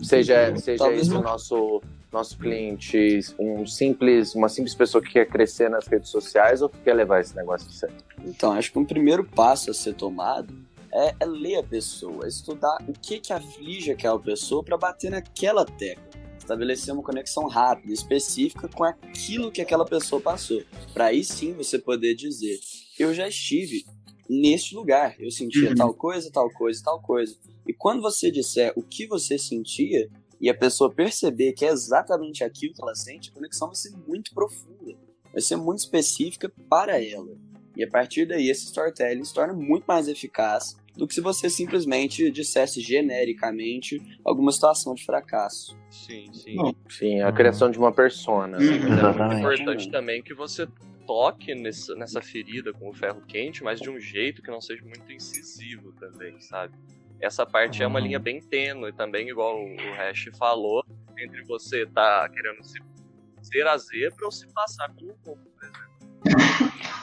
Seja, seja esse o nosso, nosso cliente um simples, uma simples pessoa que quer crescer nas redes sociais ou que quer levar esse negócio sério? Então, acho que um primeiro passo a ser tomado é, é ler a pessoa, estudar o que, que aflige aquela pessoa para bater naquela tecla estabelecer uma conexão rápida, específica com aquilo que aquela pessoa passou. Para aí sim você poder dizer: eu já estive neste lugar, eu sentia uhum. tal coisa, tal coisa, tal coisa. E quando você disser o que você sentia e a pessoa perceber que é exatamente aquilo que ela sente, a conexão vai ser muito profunda, vai ser muito específica para ela. E a partir daí, esse storytelling se torna muito mais eficaz do que se você simplesmente dissesse genericamente alguma situação de fracasso. Sim, sim. Sim, a criação de uma persona. Sim, é importante também que você toque nessa, nessa ferida com o ferro quente, mas de um jeito que não seja muito incisivo também, sabe? Essa parte uhum. é uma linha bem tênue também, igual o Hash falou, entre você tá querendo se, ser a zebra ou se passar pelo por exemplo.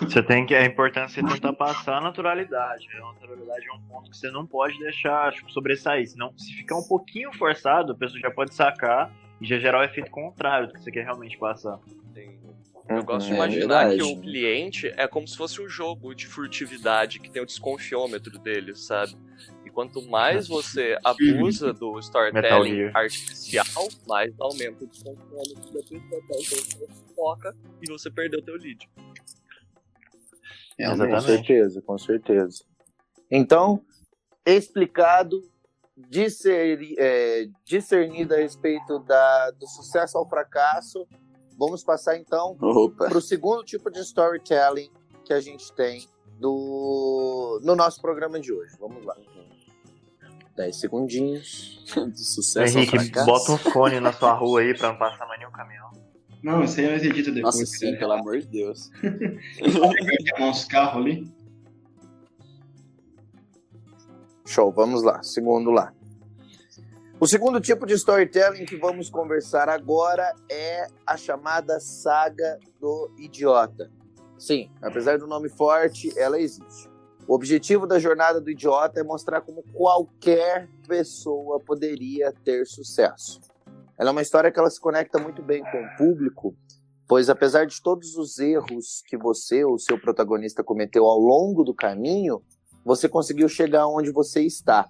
Você tem que. É importante você tentar passar a naturalidade. A naturalidade é um ponto que você não pode deixar tipo, sobressair. Senão, se ficar um pouquinho forçado, a pessoa já pode sacar e já gerar o efeito contrário do que você quer realmente passar. Eu gosto de uhum. é imaginar é que o cliente é como se fosse um jogo de furtividade que tem o desconfiômetro dele, sabe? E quanto mais você abusa do storytelling artificial, mais aumenta o desconfiômetro da pessoa. Então você foca e você perdeu o teu lead. É, com certeza, com certeza. Então, explicado, discer, é, discernido a respeito da, do sucesso ao fracasso, vamos passar então para o segundo tipo de storytelling que a gente tem do, no nosso programa de hoje. Vamos lá. 10 segundinhos. do sucesso Henrique, ao fracasso. bota um fone na sua rua aí para não passar mais nenhum caminhão. Não, isso aí nós edita depois. Nossa, sim, pelo amor de Deus. Nosso carro ali. Show, vamos lá. Segundo lá. O segundo tipo de storytelling que vamos conversar agora é a chamada saga do idiota. Sim, apesar do nome forte, ela existe. O objetivo da jornada do idiota é mostrar como qualquer pessoa poderia ter sucesso. Ela é uma história que ela se conecta muito bem com o público, pois apesar de todos os erros que você ou seu protagonista cometeu ao longo do caminho, você conseguiu chegar onde você está.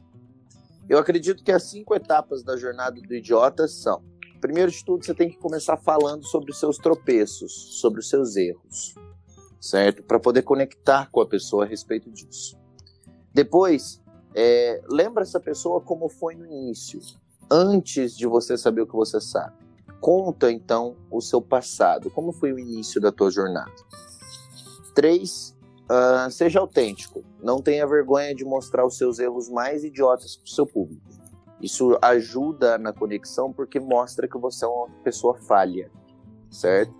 Eu acredito que as cinco etapas da jornada do idiota são: primeiro de tudo, você tem que começar falando sobre os seus tropeços, sobre os seus erros, certo? Para poder conectar com a pessoa a respeito disso. Depois, é, lembra essa pessoa como foi no início antes de você saber o que você sabe. Conta então o seu passado, como foi o início da tua jornada. Três, uh, seja autêntico. Não tenha vergonha de mostrar os seus erros mais idiotas para o seu público. Isso ajuda na conexão porque mostra que você é uma pessoa falha, certo?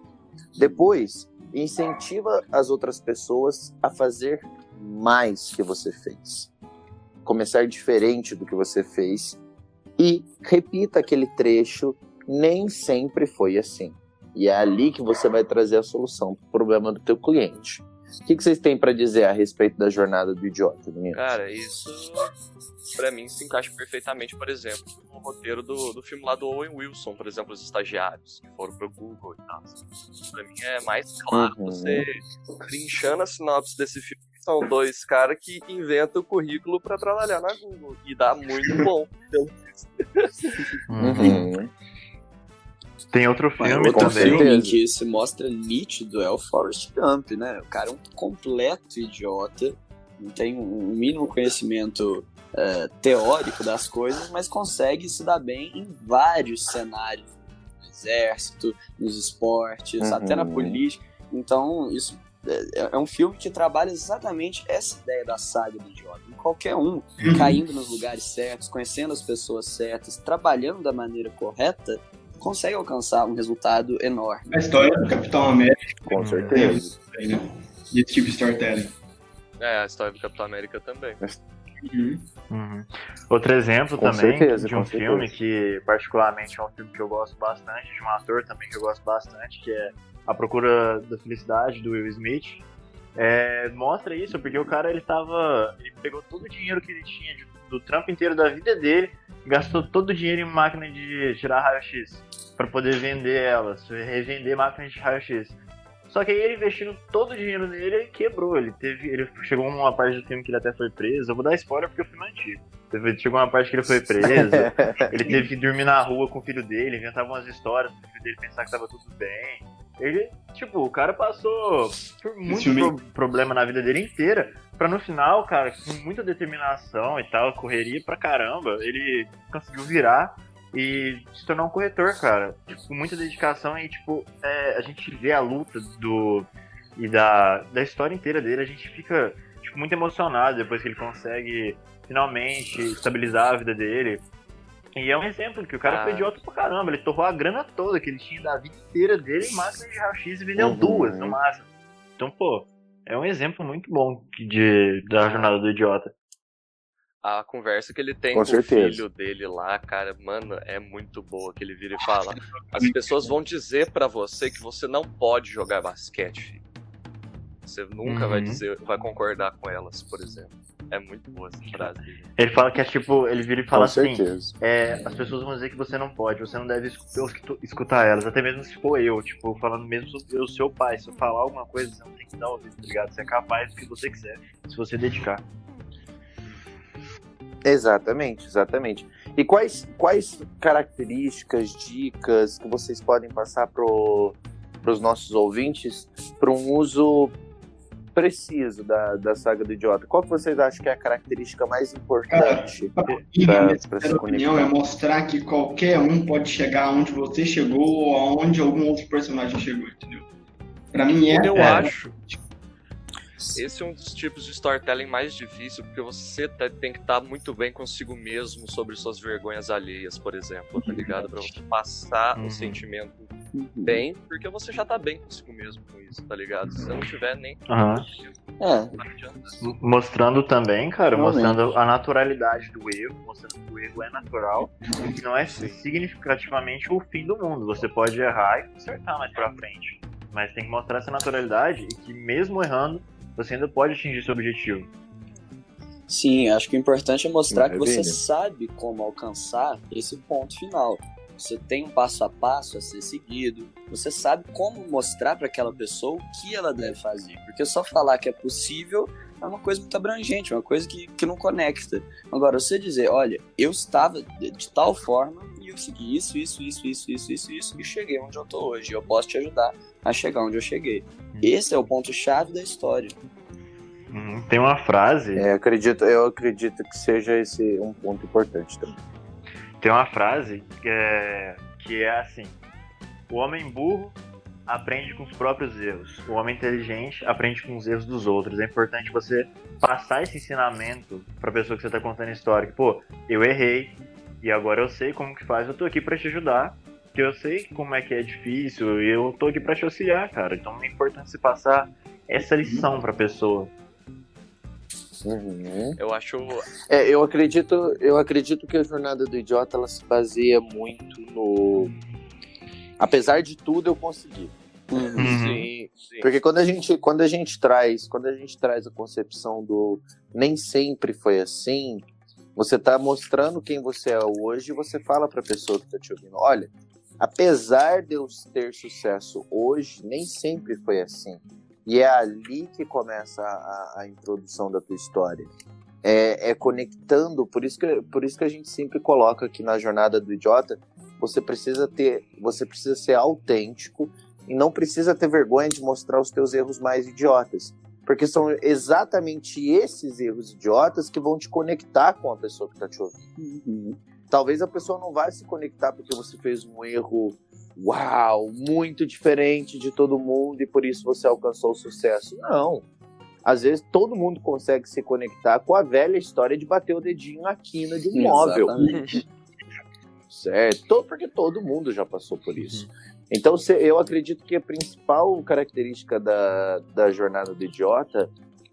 Depois, incentiva as outras pessoas a fazer mais que você fez. Começar diferente do que você fez e repita aquele trecho. Nem sempre foi assim. E é ali que você vai trazer a solução para o problema do teu cliente. O que, que vocês têm para dizer a respeito da jornada do idiota, meninos? Cara, isso para mim se encaixa perfeitamente, por exemplo, no roteiro do, do filme lá do Owen Wilson, por exemplo, os estagiários que foram pro Google e tal. Pra mim é mais claro uhum. você trinchando a sinopse desse filme são dois caras que inventam o currículo para trabalhar na Google. E dá muito bom. uhum. Tem outro filme outro também. filme que se mostra nítido é o Forrest Gump, né? O cara é um completo idiota, não tem um mínimo conhecimento uh, teórico das coisas, mas consegue se dar bem em vários cenários. No exército, nos esportes, uhum. até na política. Então, isso é, é um filme que trabalha exatamente essa ideia da saga do idiota. Qualquer um uhum. caindo nos lugares certos, conhecendo as pessoas certas, trabalhando da maneira correta, consegue alcançar um resultado enorme. A história do Capitão América. Com certeza. É, e esse tipo de storytelling. É, a história do Capitão América também. Uhum. Uhum. Outro exemplo Com também certeza, de um filme certeza. que, particularmente, é um filme que eu gosto bastante, de um ator também que eu gosto bastante, que é A Procura da Felicidade, do Will Smith. É, mostra isso, porque o cara, ele tava... Ele pegou todo o dinheiro que ele tinha de- do trampo inteiro da vida dele, gastou todo o dinheiro em máquina de tirar raio-x, para poder vender elas, revender máquinas de raio-x. Só que aí ele investindo todo o dinheiro nele, ele quebrou. Ele teve. Ele chegou uma parte do filme que ele até foi preso. Eu vou dar spoiler porque o filme é antigo. Chegou uma parte que ele foi preso. ele teve que dormir na rua com o filho dele, inventava umas histórias pro filho dele pensar que tava tudo bem. Ele, tipo, o cara passou por muito pro- problema na vida dele inteira. Pra no final, cara, com muita determinação e tal, correria pra caramba, ele conseguiu virar e se tornar um corretor, cara. Tipo, com muita dedicação e, tipo, é, a gente vê a luta do. e da, da história inteira dele, a gente fica, tipo, muito emocionado depois que ele consegue finalmente estabilizar a vida dele. E é um exemplo que o cara Ah. foi idiota pra caramba. Ele torrou a grana toda que ele tinha da vida inteira dele em máquina de raio-x e vendeu Uhum. duas no máximo. Então, pô, é um exemplo muito bom de, da jornada do idiota. A conversa que ele tem Com com, o filho dele lá, cara, mano, é muito boa que ele vira e fala. As pessoas vão dizer pra você que você não pode jogar basquete. Você nunca vai Uhum. dizer, vai concordar com elas, por exemplo. É muito boa essa frase. dele. Ele fala que é tipo, ele vira e fala Com assim: é, as pessoas vão dizer que você não pode, você não deve escu- escu- escutar elas, até mesmo se for eu, tipo, falando mesmo eu seu pai, se eu falar alguma coisa, você não tem que dar ouvido, tá ligado? Você é capaz do que você quiser, se você dedicar. Exatamente, exatamente. E quais, quais características, dicas que vocês podem passar para os nossos ouvintes para um uso preciso da, da saga do idiota? Qual que vocês acham que é a característica mais importante? Pra- minha pra sincera opinião é mostrar que qualquer um pode chegar onde você chegou ou aonde algum outro personagem chegou, entendeu? Pra mim é. Eu é, acho. Esse é um dos tipos de storytelling mais difícil, porque você tá- tem que estar muito bem consigo mesmo sobre suas vergonhas alheias, por exemplo, tá ligado? Pra você passar Uhum. o sentimento bem, porque você já tá bem consigo mesmo com isso, tá ligado? Se você não tiver nem. Aham. É, Mostrando também, cara, Realmente. mostrando a naturalidade do erro, mostrando que o erro é natural e que não é significativamente o fim do mundo. Você pode errar e consertar mais pra frente. Mas tem que mostrar essa naturalidade e que mesmo errando, você ainda pode atingir seu objetivo. sim, acho que o importante é mostrar que você sabe como alcançar esse ponto final. Você tem um passo a passo a ser seguido. Você sabe como mostrar para aquela pessoa o que ela deve fazer. Porque só falar que é possível é uma coisa muito abrangente, uma coisa que, que não conecta. Agora, você dizer, olha, eu estava de, de tal forma e eu segui isso, isso, isso, isso, isso, isso, isso, e cheguei onde eu tô hoje. Eu posso te ajudar a chegar onde eu cheguei. Esse é o ponto-chave da história. Uhum. Tem uma frase, É, acredito, eu acredito que seja esse um ponto importante também. tem uma frase que é, que é assim: o homem burro aprende com os próprios erros, o homem inteligente aprende com os erros dos outros. É importante você passar esse ensinamento pra pessoa que você tá contando a história. Que, pô, eu errei e agora eu sei como que faz, eu tô aqui pra te ajudar. Que eu sei como é que é difícil e eu tô aqui pra te auxiliar, cara. Então é importante você passar essa lição pra pessoa. Uhum. Eu acho. É, eu acredito, eu acredito que a jornada do idiota ela se baseia muito no. Apesar de tudo, eu consegui. Uhum. Sim, sim. Porque quando a gente, quando a gente traz, quando a gente traz a concepção do nem sempre foi assim, você tá mostrando quem você é hoje e você fala pra pessoa que tá te ouvindo, olha, apesar de eu ter sucesso hoje, nem sempre foi assim. E é ali que começa a, a introdução da tua história. É, é conectando, por isso, que, por isso que a gente sempre coloca aqui na jornada do idiota, você precisa ter, você precisa ser autêntico e não precisa ter vergonha de mostrar os teus erros mais idiotas. Porque são exatamente esses erros idiotas que vão te conectar com a pessoa que está te ouvindo. Talvez a pessoa não vá se conectar porque você fez um erro, uau, muito diferente de todo mundo e por isso você alcançou o sucesso. Não. Às vezes todo mundo consegue se conectar com a velha história de bater o dedinho na quina de um móvel Exatamente. certo? To- Porque todo mundo já passou por isso. Então, eu acredito que a principal característica da, da jornada do idiota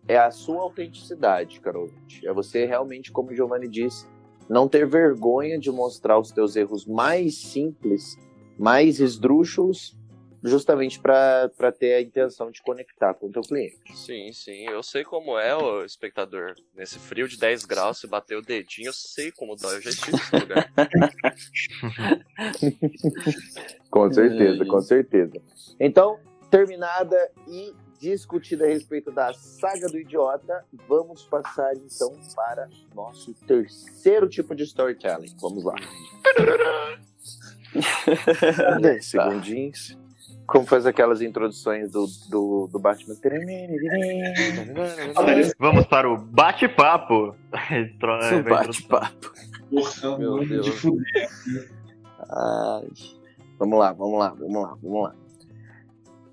é a sua autenticidade, Carol. É você realmente, como o Giovanni disse, não ter vergonha de mostrar os teus erros mais simples, mais esdrúxulos, justamente para ter a intenção de conectar com o teu cliente. Sim, sim. Eu sei como é o espectador. Nesse frio de 10 graus, se bater o dedinho, eu sei como dói. Eu já estive nesse lugar. com certeza, com certeza. Então, terminada e discutida a respeito da saga do idiota, vamos passar então para nosso terceiro tipo de storytelling. Vamos lá. 10 segundinhos. Como faz aquelas introduções do, do, do Batman. Vamos para o bate-papo. O bate-papo. Porra, Meu Deus. Ai. Vamos lá, vamos lá, vamos lá, vamos lá.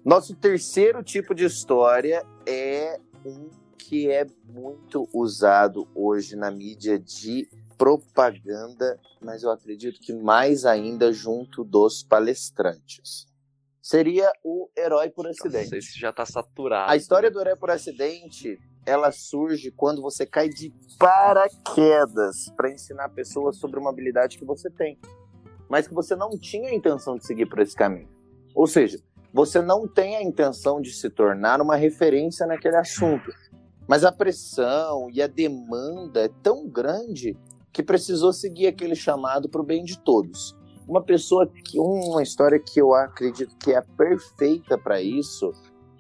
Nosso terceiro tipo de história é um que é muito usado hoje na mídia de propaganda, mas eu acredito que mais ainda junto dos palestrantes. Seria o herói por Não acidente. sei se já tá saturado. A história do herói por acidente, ela surge quando você cai de paraquedas para ensinar pessoas sobre uma habilidade que você tem, mas que você não tinha a intenção de seguir por esse caminho. Ou seja, você não tem a intenção de se tornar uma referência naquele assunto, mas a pressão e a demanda é tão grande que precisou seguir aquele chamado para o bem de todos. Uma pessoa que uma história que eu acredito que é perfeita para isso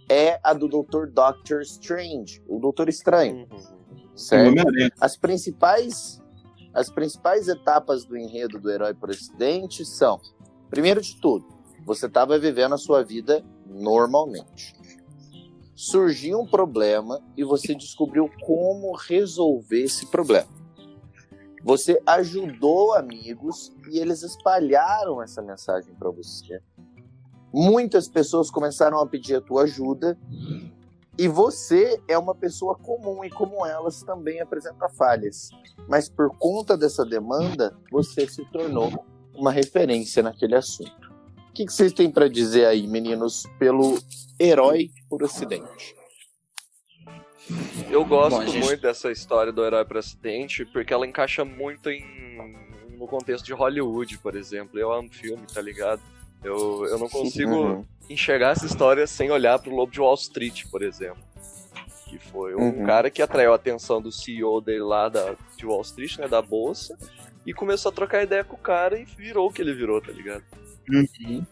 é a do Dr. Doctor Strange, o Doutor Estranho, Uhum. certo? As principais as principais etapas do enredo do herói por acidente são, primeiro de tudo, você estava vivendo a sua vida normalmente. Surgiu um problema e você descobriu como resolver esse problema. Você ajudou amigos e eles espalharam essa mensagem para você. Muitas pessoas começaram a pedir a tua ajuda e você é uma pessoa comum e como elas também apresenta falhas. Mas por conta dessa demanda, você se tornou uma referência naquele assunto. O que, que vocês têm para dizer aí, meninos, pelo herói por acidente? Eu gosto Bom, gente- muito dessa história do herói por acidente, porque ela encaixa muito em no contexto de Hollywood, por exemplo. Eu amo filme, tá ligado? Eu, eu não consigo Uhum. enxergar essa história sem olhar pro Lobo de Wall Street, por exemplo. Que foi um Uhum. cara que atraiu a atenção do CEO dele lá da, de Wall Street, né, da bolsa, e começou a trocar ideia com o cara e virou o que ele virou, tá ligado? Uhum.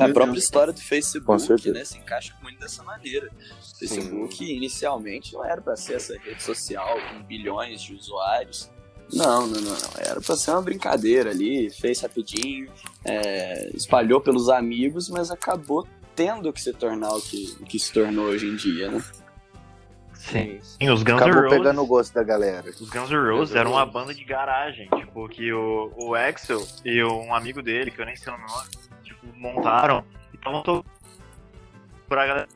A própria história do Facebook, né, se encaixa muito dessa maneira. O Facebook inicialmente não era para ser essa rede social com bilhões de usuários. Não, não, não, não. Era para ser uma brincadeira ali, fez rapidinho, é, espalhou pelos amigos, mas acabou tendo que se tornar o que, o que se tornou hoje em dia, né? Sim. Sim, os Guns N' Acabou Roses. pegando o gosto da galera. Os Guns N' Roses eram uma banda de garagem, tipo, que o, o Axel e um amigo dele, que eu nem sei o nome, montaram e estavam tocando pra galera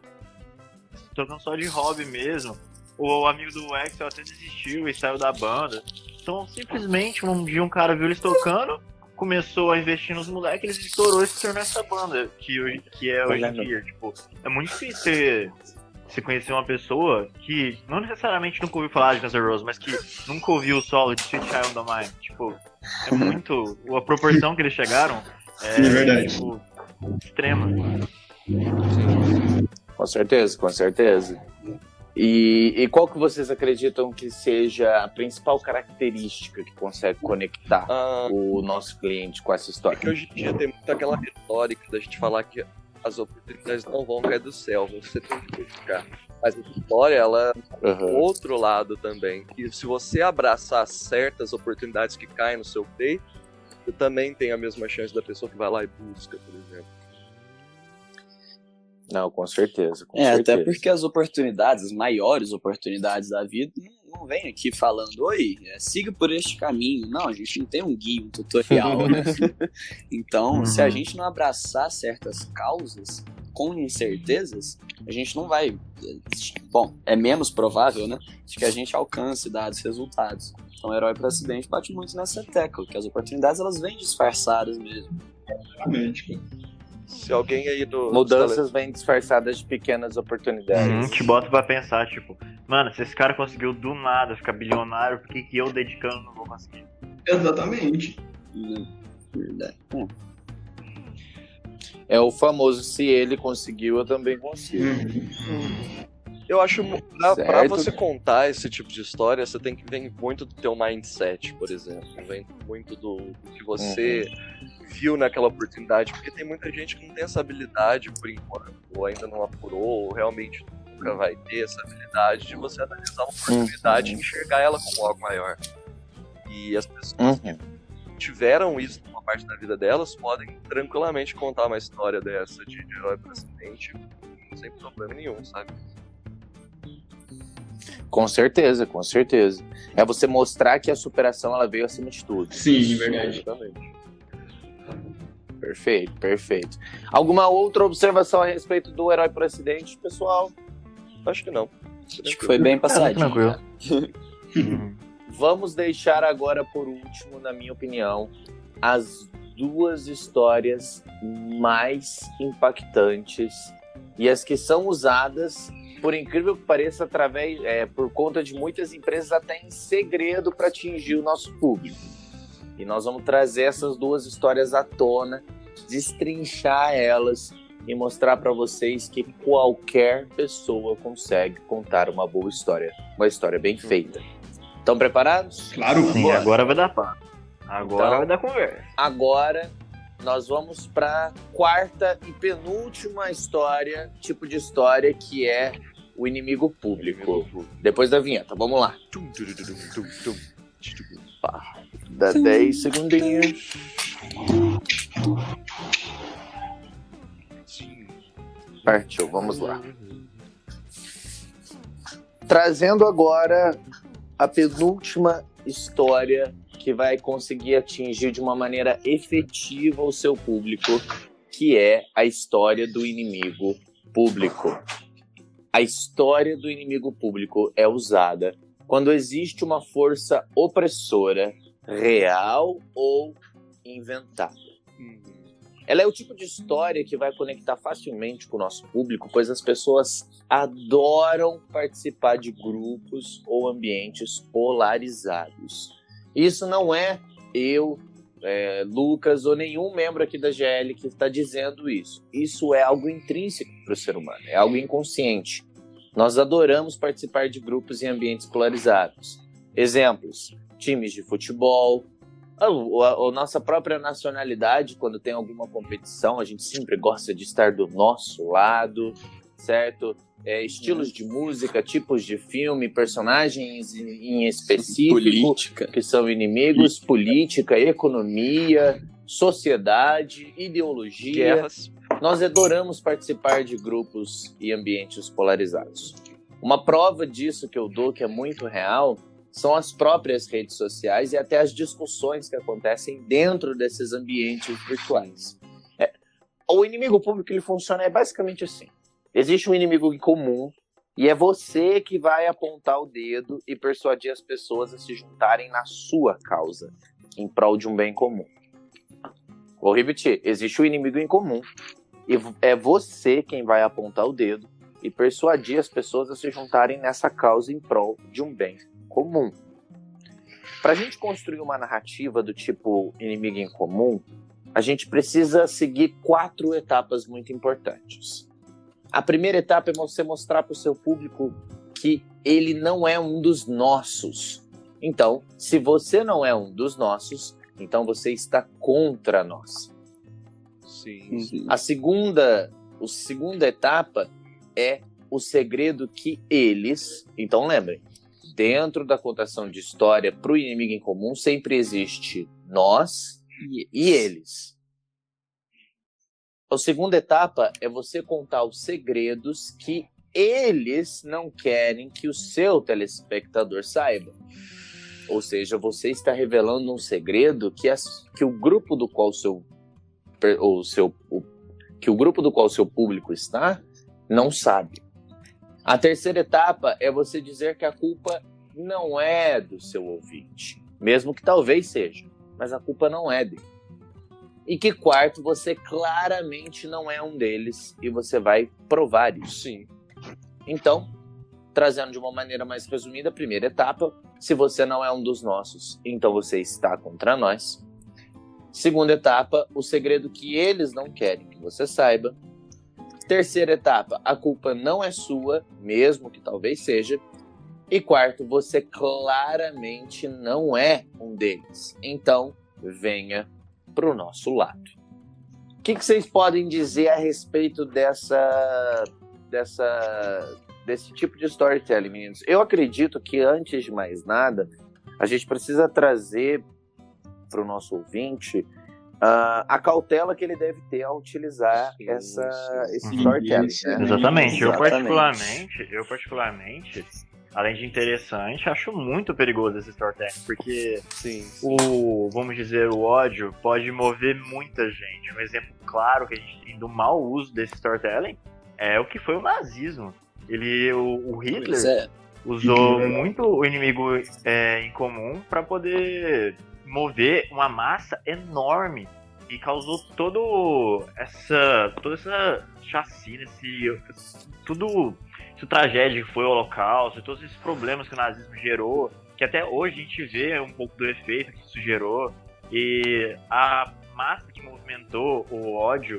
tocando só de hobby mesmo. O amigo do Axel até desistiu e saiu da banda. Então, simplesmente, um dia um cara viu eles tocando, começou a investir nos moleques, eles estourou e se tornou essa banda que, hoje, que é hoje em dia. Tipo, é muito difícil você, você conhecer uma pessoa que não necessariamente nunca ouviu falar de Guns N' Roses, mas que nunca ouviu o solo de Sweet Child of Mine. Tipo, é muito. A proporção que eles chegaram é, Sim, é verdade. tipo, extrema. Com certeza, com certeza. E, e qual que vocês acreditam que seja a principal característica que consegue conectar Ah, o nosso cliente com essa história? Porque hoje em dia tem muito aquela retórica da gente falar que as oportunidades não vão cair do céu, você tem que buscar. Mas a história, ela é Uhum. outro lado também. Que se você abraçar certas oportunidades que caem no seu peito, você também tem a mesma chance da pessoa que vai lá e busca, por exemplo. Não, com certeza. Com É, certeza. até porque as oportunidades, as maiores oportunidades da vida, não, não vem aqui falando, oi, é, siga por este caminho. Não, a gente não tem um guia, um tutorial, né? Então, se a Uhum. gente não abraçar certas causas com incertezas, a gente não vai. Bom, é menos provável, né? De que a gente alcance dados resultados. Então, o herói para acidente bate muito nessa tecla, que as oportunidades elas vêm disfarçadas mesmo. Cara. Se alguém aí do. Mudanças vêm disfarçadas de pequenas oportunidades. Uhum, te bota pra pensar, tipo, mano, se esse cara conseguiu do nada ficar bilionário, por que, que eu dedicando não vou conseguir? Exatamente. Verdade. É o famoso se ele conseguiu, eu também consigo. Uhum. Eu acho Certo. você contar esse tipo de história, você tem que vir muito do teu mindset, por exemplo. Vem muito do, do que você viu naquela oportunidade, porque tem muita gente que não tem essa habilidade por enquanto, ou ainda não apurou, ou realmente nunca vai ter essa habilidade de você analisar uma oportunidade e enxergar ela como algo maior. E as pessoas Uhum. que tiveram isso parte da vida delas podem tranquilamente contar uma história dessa de de herói pra acidente sem problema nenhum, sabe? Com certeza, com certeza. É você mostrar que a superação ela veio acima de tudo. Sim, verdade. Exatamente. Perfeito, perfeito. Alguma outra observação a respeito do herói por acidente, pessoal? Acho que não. Acho que foi bem passadinho. tranquilo. Uhum. Vamos deixar agora por último, na minha opinião, as duas histórias mais impactantes e as que são usadas, por incrível que pareça, através, é, por conta de muitas empresas até em segredo para atingir o nosso público. E nós vamos trazer essas duas histórias à tona, destrinchar elas e mostrar para vocês que qualquer pessoa consegue contar uma boa história, uma história bem feita. Estão preparados? Claro. Sim, agora vai dar papo. Agora Então- vai dar conversa. Agora nós vamos para quarta e penúltima história, tipo de história que é o inimigo público. Depois da vinheta, vamos lá. Dá 10 segundinhos. Partiu, vamos lá. Trazendo agora a penúltima história que vai conseguir atingir de uma maneira efetiva o seu público, que é a história do inimigo público. A história do inimigo público é usada quando existe uma força opressora, real ou inventada. Ela é o tipo de história que vai conectar facilmente com o nosso público, pois as pessoas adoram participar de grupos ou ambientes polarizados. Isso não é eu, é, Lucas ou nenhum membro aqui da GL que está dizendo isso. Isso é algo intrínseco para o ser humano, é algo inconsciente. Nós adoramos participar de grupos em ambientes polarizados. Exemplos: times de futebol, a, a- a nossa própria nacionalidade, quando tem alguma competição, a gente sempre gosta de estar do nosso lado, certo? É, estilos de música, tipos de filme, personagens em, em específico Política. que são inimigos, política, economia, sociedade, ideologia. Guerras. Nós adoramos participar de grupos e ambientes polarizados. Uma prova disso que eu dou, que é muito real, são as próprias redes sociais e até as discussões que acontecem dentro desses ambientes virtuais. É, o inimigo público ele funciona é basicamente assim: existe um inimigo em comum e é você que vai apontar o dedo e persuadir as pessoas a se juntarem na sua causa, em prol de um bem comum. Vou repetir: existe o inimigo em comum e é você quem vai apontar o dedo e persuadir as pessoas a se juntarem nessa causa em prol de um bem comum. Para a gente construir uma narrativa do tipo inimigo em comum, a gente precisa seguir quatro etapas muito importantes. A primeira etapa é você mostrar para o seu público que ele não é um dos nossos. Então, se você não é um dos nossos, então você está contra nós. Sim. Uhum. A segunda, a segunda etapa é o segredo que eles. Então lembrem, dentro da contação de história para o inimigo em comum sempre existe nós e, e eles. A segunda etapa é você contar os segredos que eles não querem que o seu telespectador saiba. Ou seja, você está revelando um segredo que, as, que o grupo do qual seu o seu o- que o grupo do qual seu público está não sabe. A terceira etapa é você dizer que a culpa não é do seu ouvinte, mesmo que talvez seja, mas a culpa não é dele. E que quarto, você claramente não é um deles e você vai provar isso. Sim. Então, trazendo de uma maneira mais resumida, primeira etapa, se você não é um dos nossos, então você está contra nós. Segunda etapa, o segredo que eles não querem que você saiba. Terceira etapa, a culpa não é sua, mesmo que talvez seja. E quarto, você claramente não é um deles. Então, venha para o nosso lado. O que, que, vocês podem dizer a respeito dessa, dessa, desse tipo de storytelling, meninos? Eu acredito que, antes de mais nada, a gente precisa trazer para o nosso ouvinte uh, a cautela que ele deve ter ao utilizar sim, essa, sim. esse storytelling. Né? Exatamente. Eu particularmente, eu particularmente, além de interessante, acho muito perigoso esse storytelling, porque sim, o, vamos dizer, o ódio pode mover muita gente. Um exemplo claro que a gente tem do mau uso desse storytelling é o que foi o nazismo. Ele, o, o Hitler, é. usou muito o inimigo é, em comum para poder mover uma massa enorme e causou todo essa toda essa chacina, esse tudo essa tragédia que foi o Holocausto, todos esses problemas que o nazismo gerou, que até hoje a gente vê um pouco do efeito que isso gerou e a massa que movimentou o ódio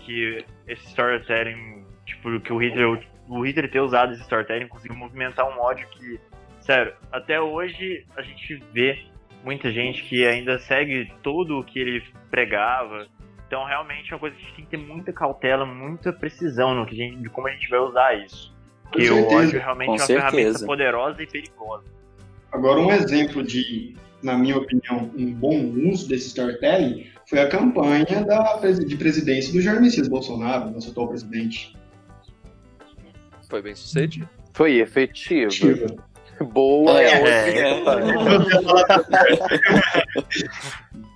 que esse storytelling, tipo, que o Hitler o Hitler ter usado esse storytelling conseguiu movimentar um ódio que, sério, até hoje a gente vê muita gente que ainda segue tudo o que ele pregava. Então, realmente é uma coisa que a gente tem que ter muita cautela, muita precisão no que gente, de como a gente vai usar isso. Porque o ódio realmente Com é uma certeza. ferramenta poderosa e perigosa. Agora, um exemplo de, na minha opinião, um bom uso desse storytelling foi a campanha da, de presidência do Jair Messias Bolsonaro, nosso atual presidente. Foi bem sucedido? Foi efetivo. Boa é, é, é.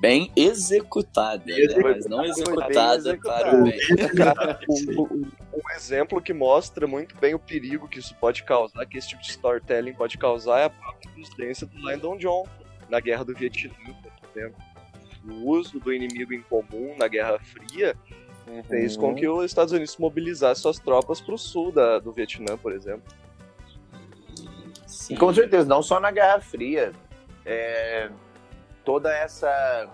Bem executada, né? mas não executada para o bem. Um exemplo que mostra muito bem o perigo que isso pode causar, que esse tipo de storytelling pode causar, é a própria presidência do Lyndon Johnson na Guerra do Vietnã, por exemplo. O uso do inimigo em comum na Guerra Fria uhum. fez com que os Estados Unidos mobilizassem suas tropas para o sul da, do Vietnã, por exemplo. Sim. Com certeza, não só na Guerra Fria. É, toda essa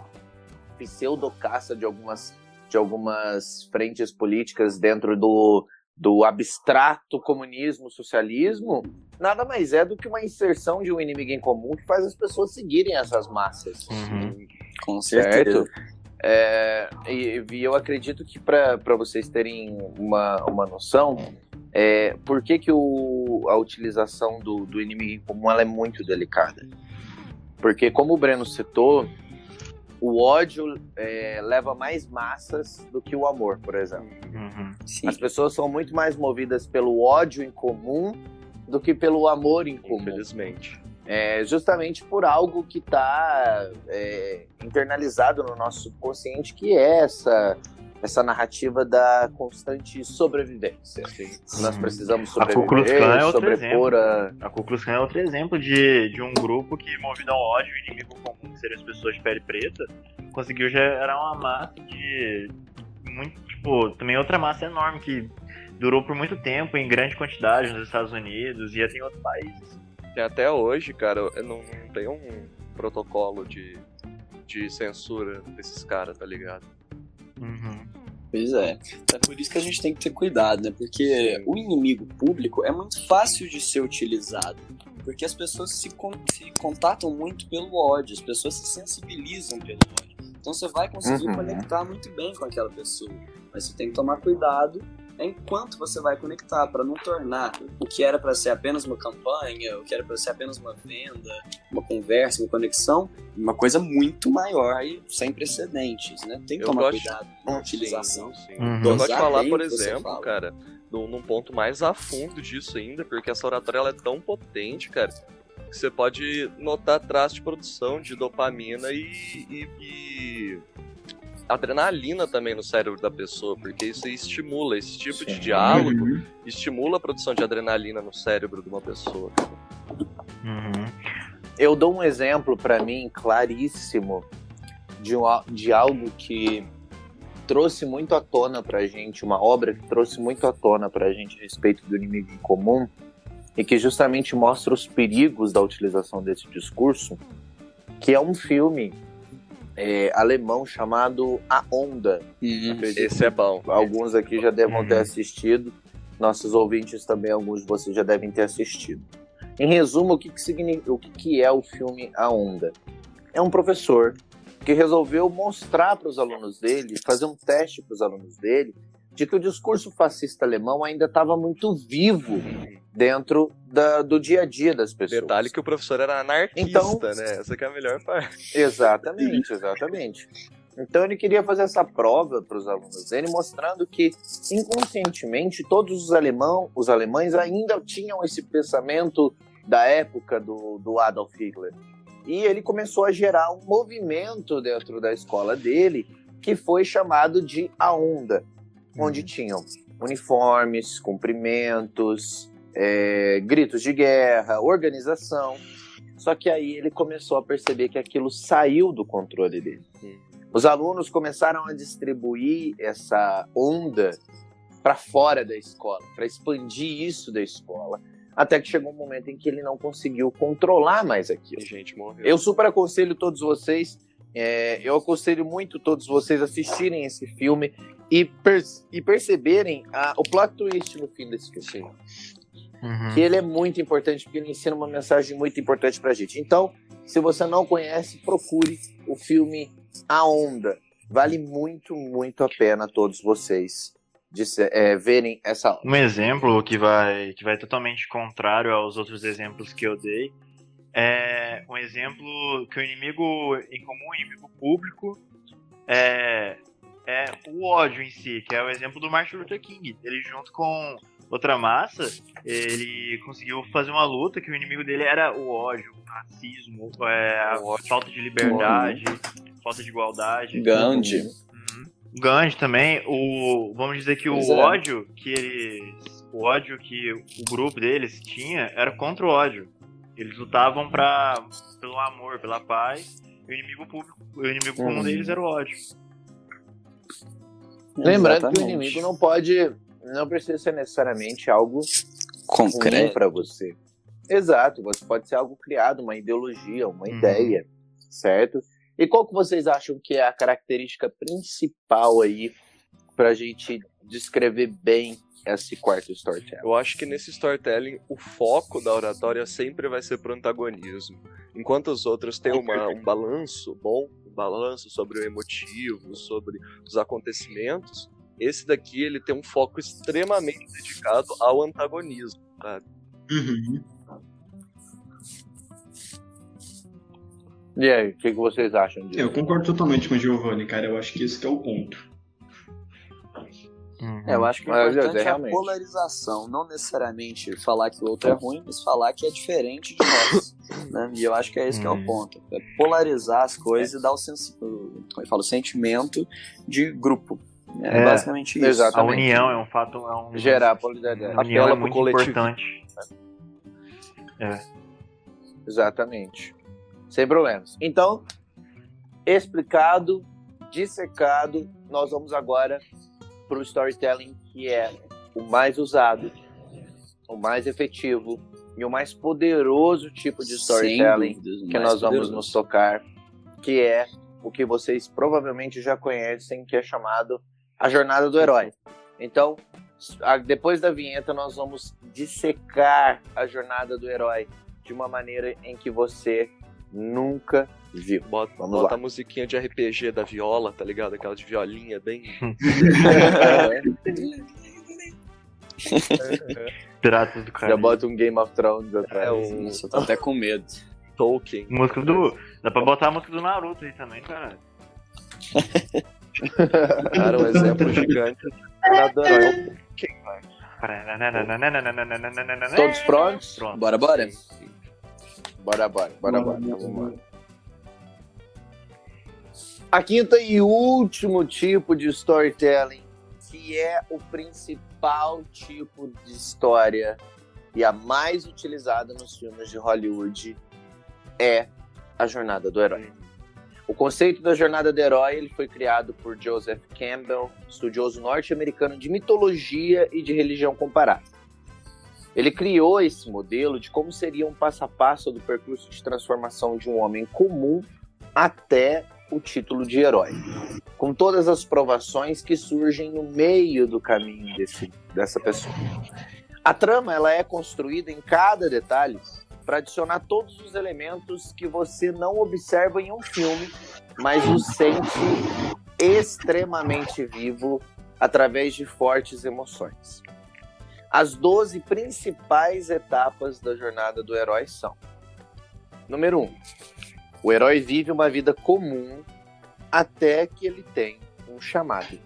pseudo-caça de algumas, de algumas frentes políticas dentro do, do abstrato comunismo, socialismo, nada mais é do que uma inserção de um inimigo em comum que faz as pessoas seguirem essas massas. Uhum. Com certeza. É, e, e, eu acredito que para vocês terem uma, uma noção, é, por que, que o, a utilização do, do inimigo em comum ela é muito delicada? Porque, como o Breno citou, o ódio é, leva mais massas do que o amor, por exemplo. Uhum, As pessoas são muito mais movidas pelo ódio em comum do que pelo amor em comum. Infelizmente. É, justamente por algo que está é, internalizado no nosso subconsciente, que é essa essa narrativa da constante sobrevivência. Sim. Nós precisamos sobreviver, a Ku Klux Klan é outro exemplo. A... a Ku Klux Klan é outro exemplo de, de um grupo que, movido ao ódio e inimigo comum, que seriam as pessoas de pele preta, conseguiu gerar uma massa de... Muito, tipo, também outra massa enorme que durou por muito tempo em grande quantidade nos Estados Unidos e até em outros países. Até hoje, cara, não, não tem um protocolo de, de censura desses caras, tá ligado? Uhum. Pois é. É por isso que a gente tem que ter cuidado, né? Porque o inimigo público é muito fácil de ser utilizado. Porque as pessoas se, con se contatam muito pelo ódio, as pessoas se sensibilizam pelo ódio. Então você vai conseguir uhum. conectar muito bem com aquela pessoa. Mas você tem que tomar cuidado enquanto você vai conectar, para não tornar o que era para ser apenas uma campanha, o que era para ser apenas uma venda, uma conversa, uma conexão, uma coisa muito maior e sem precedentes, né? Tem que eu tomar gosto... cuidado com utilização. Sim, sim. Uhum. Eu gosto de falar, por exemplo, cara, num ponto mais a fundo disso ainda, porque essa oratória ela é tão potente, cara, que você pode notar traços de produção de dopamina e, e, e adrenalina também no cérebro da pessoa, porque isso estimula esse tipo Sim. de diálogo, uhum. estimula a produção de adrenalina no cérebro de uma pessoa. Uhum. Eu dou um exemplo para mim claríssimo de, um, de algo que trouxe muito à tona pra gente, uma obra que trouxe muito à tona pra gente a respeito do inimigo em comum, e que justamente mostra os perigos da utilização desse discurso, que é um filme é, alemão chamado A Onda. Uhum, esse é bom. Alguns aqui já devem ter uhum. assistido, nossos ouvintes também, alguns de vocês já devem ter assistido. Em resumo, o que, que, significa, o que, que é o filme A Onda? É um professor que resolveu mostrar para os alunos dele, fazer um teste para os alunos dele, de que o discurso fascista alemão ainda estava muito vivo dentro da, do dia a dia das pessoas. Detalhe que o professor era anarquista, então, né? Essa é a melhor parte. Exatamente, exatamente. Então ele queria fazer essa prova para os alunos dele, mostrando que inconscientemente todos os alemão, os alemães ainda tinham esse pensamento da época do, do Adolf Hitler. E ele começou a gerar um movimento dentro da escola dele que foi chamado de A Onda, onde uhum. tinham uniformes, cumprimentos, é, gritos de guerra, organização. Só que aí ele começou a perceber que aquilo saiu do controle dele. Os alunos começaram a distribuir essa onda para fora da escola, para expandir isso da escola. Até que chegou um momento em que ele não conseguiu controlar mais aquilo. Gente. Eu super aconselho todos vocês, é, eu aconselho muito todos vocês assistirem esse filme e, per e perceberem a, o plot twist no fim desse filme. Uhum. Que ele é muito importante, porque ele ensina uma mensagem muito importante pra gente. Então, se você não conhece, procure o filme A Onda. Vale muito, muito a pena todos vocês de é, verem essa aula. Um exemplo que vai, que vai totalmente contrário aos outros exemplos que eu dei é um exemplo que o inimigo em comum, o inimigo público, é, é o ódio em si, que é o exemplo do Martin Luther King. Ele junto com outra massa, ele conseguiu fazer uma luta que o inimigo dele era o ódio, o racismo, é, a falta de liberdade, falta de igualdade. Gandhi. Gandhi também, o vamos dizer que o é. ódio que eles, o ódio que o grupo deles tinha era contra o ódio. Eles lutavam para pelo amor, pela paz. E o inimigo público, o inimigo comum deles era o ódio. Lembrando Exatamente. que o inimigo não pode, não precisa ser necessariamente algo concreto para você. Exato, você pode ser algo criado, uma ideologia, uma uhum. ideia, certo? E qual que vocês acham que é a característica principal aí para a gente descrever bem esse quarto storytelling? Eu acho que nesse storytelling o foco da oratória sempre vai ser pro antagonismo. Enquanto os outros têm uma, um balanço bom, um balanço sobre o emotivo, sobre os acontecimentos, esse daqui ele tem um foco extremamente dedicado ao antagonismo, sabe? Uhum. E aí, o que, que vocês acham disso? Eu concordo totalmente com o Giovanni, cara. Eu acho que esse que é o ponto. Uhum. É, eu acho que o importante é, é a polarização, não necessariamente falar que o outro é ruim, mas falar que é diferente de nós. né? E eu acho que é esse uhum. que é o uhum. ponto. É polarizar as coisas é. e dar o, sens... o, eu falo, sentimento de grupo. É, é basicamente isso. Exatamente. A união é um fato. É um... Gerar a polaridade. A união é muito coletivo. importante. É. Exatamente. Sem problemas. Então, explicado, dissecado, nós vamos agora para o storytelling que é o mais usado, o mais efetivo e o mais poderoso tipo de storytelling dúvidas, que nós vamos nos tocar, que é o que vocês provavelmente já conhecem, que é chamado a jornada do herói. Então, depois da vinheta, nós vamos dissecar a jornada do herói de uma maneira em que você nunca viu. Bota, Vamos bota lá. a musiquinha de RPG da viola, tá ligado? Aquela de violinha bem. Piratas do cara. Já bota um Game of Thrones atrás. É um... Nossa, eu tô até com medo. Tolkien. Música do. Dá pra botar a música do Naruto aí também, cara. cara, um exemplo gigante. Quem vai? Todos prontos? Pronto. Bora, bora. Bora, bora, bora, bora. bora. A quinta e último tipo de storytelling, que é o principal tipo de história e a mais utilizada nos filmes de Hollywood, é a jornada do herói. O conceito da jornada do herói ele foi criado por Joseph Campbell, estudioso norte-americano de mitologia e de religião comparada. Ele criou esse modelo de como seria um passo a passo do percurso de transformação de um homem comum até o título de herói, com todas as provações que surgem no meio do caminho desse, dessa pessoa. A trama ela é construída em cada detalhe para adicionar todos os elementos que você não observa em um filme, mas o sente extremamente vivo através de fortes emoções. As 12 principais etapas da jornada do herói são: número 1, um, o herói vive uma vida comum até que ele tem um chamado.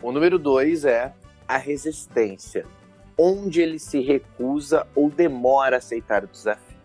O número 2 é a resistência, onde ele se recusa ou demora a aceitar o desafio.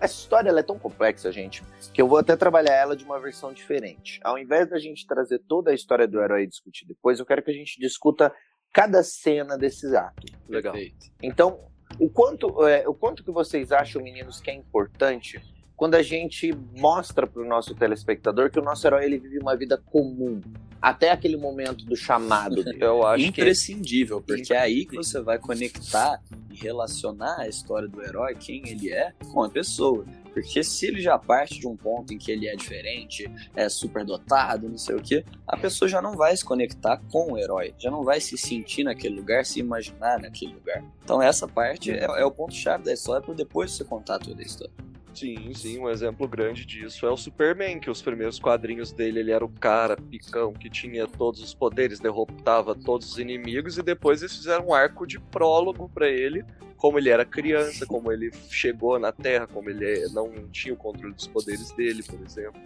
Essa história é tão complexa, gente, que eu vou até trabalhar ela de uma versão diferente. Ao invés da gente trazer toda a história do herói e discutir depois, eu quero que a gente discuta cada cena desse ato. Legal. Então, o quanto, é, o quanto que vocês acham, meninos, que é importante quando a gente mostra para o nosso telespectador que o nosso herói ele vive uma vida comum até aquele momento do chamado. Eu acho imprescindível, que é... porque é aí que você vai conectar e relacionar a história do herói, quem ele é, com a pessoa. Porque se ele já parte de um ponto em que ele é diferente, é superdotado, não sei o que, a pessoa já não vai se conectar com o herói, já não vai se sentir naquele lugar, se imaginar naquele lugar. Então essa parte é, é o ponto-chave da história para depois você contar toda a história. Sim, sim, um exemplo grande disso é o Superman, que os primeiros quadrinhos dele ele era o cara picão que tinha todos os poderes, derrotava todos os inimigos e depois eles fizeram um arco de prólogo para ele, como ele era criança, como ele chegou na Terra, como ele não tinha o controle dos poderes dele, por exemplo.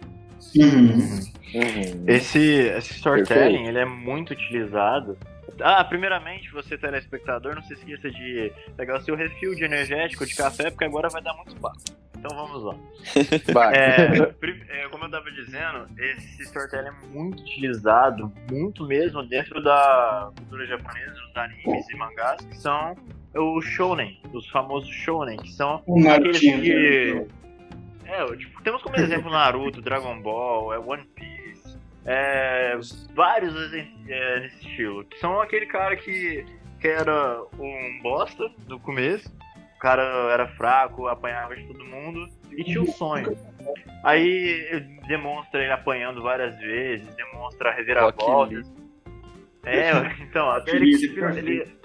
Uhum. Uhum. Esse, esse storytelling ele é muito utilizado ah, primeiramente, você telespectador, não se esqueça de pegar o seu refil de energético de café, porque agora vai dar muito papo. Então vamos lá. É, é, como eu estava dizendo, esse storytelling é muito utilizado, muito mesmo, dentro da cultura japonesa, dos animes e mangás, que são os shonen, os famosos shonen, que são aqueles que... Né? É, tipo, temos como exemplo Naruto, Dragon Ball, é One Piece, é, vários é, nesse estilo, que são aquele cara que, que era um bosta no começo, o cara era fraco, apanhava de todo mundo e tinha um sonho. Aí demonstra ele apanhando várias vezes, demonstra reviravoltas. É, então, até ele, ele,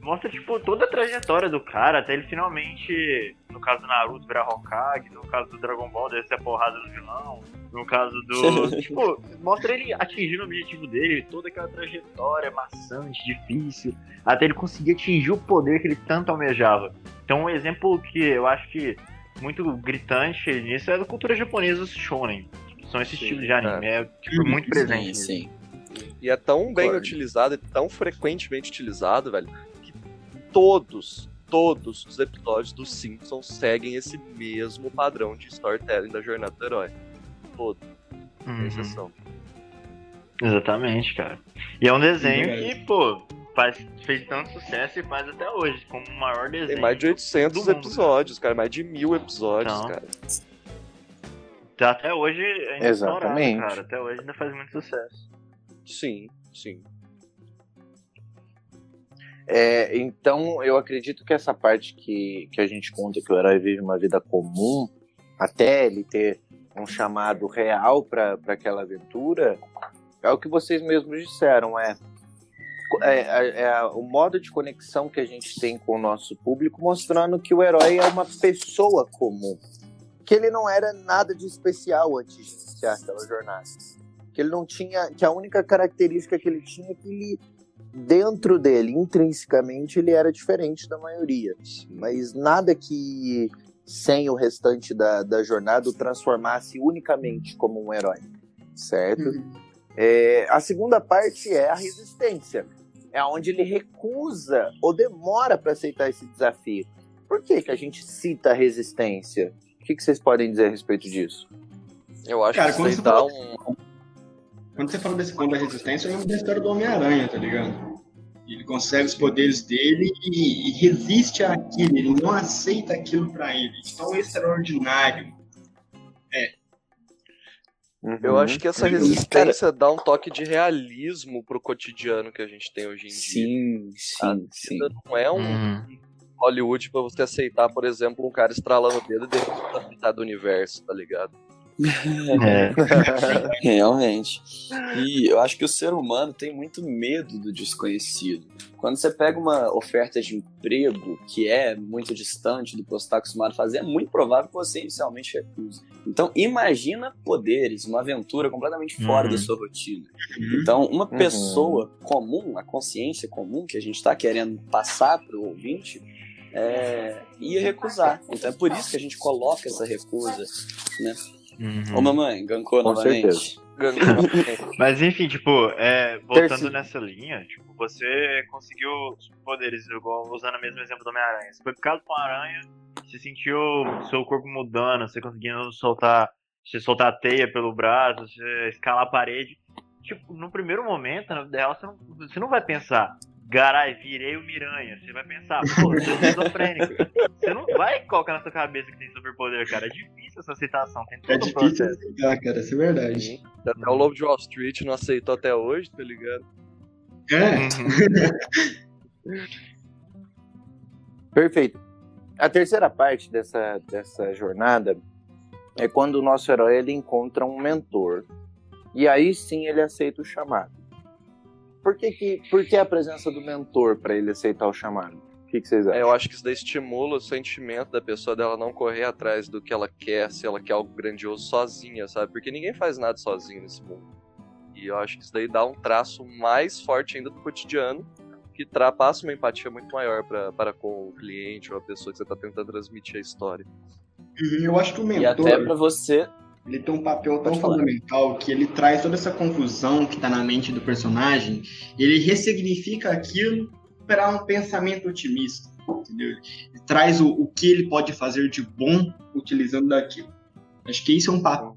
mostra, tipo, toda a trajetória do cara, até ele finalmente, no caso do Naruto, virar Hokage, no caso do Dragon Ball, descer a porrada do vilão, no caso do. tipo, mostra ele atingindo o objetivo dele, toda aquela trajetória maçante, difícil, até ele conseguir atingir o poder que ele tanto almejava. Então, um exemplo que eu acho que muito gritante nisso é da cultura japonesa, os shonen. São esses sim, de anime, é, é tipo, muito presente. Sim, sim. E é tão bem utilizado e tão frequentemente utilizado, velho, que todos, todos os episódios dos Simpsons seguem esse mesmo padrão de storytelling da jornada do herói. Todo. Uhum. Exceção. Exatamente, cara. E é um desenho que, pô, faz, fez tanto sucesso e faz até hoje, como o maior desenho. Tem mais de 800 episódios, cara. Mais de mil episódios, então, cara. Tá até hoje ainda é Exatamente. cara. Até hoje ainda faz muito sucesso. Sim, sim. É, então, eu acredito que essa parte que, que a gente conta que o herói vive uma vida comum, até ele ter um chamado real para aquela aventura, é o que vocês mesmos disseram, é é, é, é, o modo de conexão que a gente tem com o nosso público, mostrando que o herói é uma pessoa comum. Que ele não era nada de especial antes de iniciar aquela jornada. Que ele não tinha. Que a única característica que ele tinha é que ele, dentro dele, intrinsecamente, ele era diferente da maioria. Mas nada que sem o restante da, da jornada o transformasse unicamente como um herói. Certo? Uhum. É, a segunda parte é a resistência é onde ele recusa ou demora para aceitar esse desafio. Por que, que a gente cita a resistência? O que, que vocês podem dizer a respeito disso? Eu acho Cara, que quando você dá um. Quando você fala desse ponto da resistência, eu lembro da história do Homem-Aranha, tá ligado? Ele consegue os poderes dele e, e resiste àquilo, ele não aceita aquilo para ele. Tão extraordinário é Uhum. Eu acho que essa resistência dá um toque de realismo pro cotidiano que a gente tem hoje em sim, dia. Sim, sim, Não é um uhum. Hollywood pra você aceitar, por exemplo, um cara estralando o dedo e derrubando metade do universo, tá ligado? É. Realmente. E eu acho que o ser humano tem muito medo do desconhecido. Quando você pega uma oferta de emprego que é muito distante do que você está acostumado a fazer, é muito provável que você inicialmente recuse. Então, imagina poderes, uma aventura completamente fora uhum. da sua rotina. Uhum. Então, uma uhum. pessoa comum, a consciência comum que a gente está querendo passar para o ouvinte, é, ia recusar. Então, é por isso que a gente coloca essa recusa, né? Uhum. Ô mamãe, gankou Com novamente. Mas enfim, tipo, é, voltando nessa linha, tipo, você conseguiu poderes, igual usando o mesmo exemplo do Homem-Aranha. Você foi picado com uma aranha, você sentiu seu corpo mudando, você conseguindo soltar, você soltar a teia pelo braço, você escalar a parede. Tipo, no primeiro momento, na vida real, você não, você não vai pensar, Garai, virei o Miranha. Você vai pensar, pô, eu sou esquizofrênico. Você não vai colocar na sua cabeça que tem superpoder, cara. É difícil essa citação, tem todo É difícil aceitar, cara, isso é verdade. Até o Lobo de Wall Street não aceitou até hoje, tá ligado? É. Uhum. Perfeito. A terceira parte dessa, dessa jornada é quando o nosso herói ele encontra um mentor. E aí sim ele aceita o chamado. Por que, que, por que a presença do mentor para ele aceitar o chamado? O que, que vocês acham? É, eu acho que isso daí estimula o sentimento da pessoa dela não correr atrás do que ela quer, se ela quer algo grandioso sozinha, sabe? Porque ninguém faz nada sozinho nesse mundo. E eu acho que isso daí dá um traço mais forte ainda do cotidiano, que passa uma empatia muito maior pra, para com o cliente ou a pessoa que você está tentando transmitir a história. Eu acho que o mentor. E até para você ele tem um papel tão fundamental que ele traz toda essa confusão que está na mente do personagem, ele ressignifica aquilo para um pensamento otimista, entendeu? Ele traz o, o que ele pode fazer de bom utilizando daquilo. Acho que isso é um papel.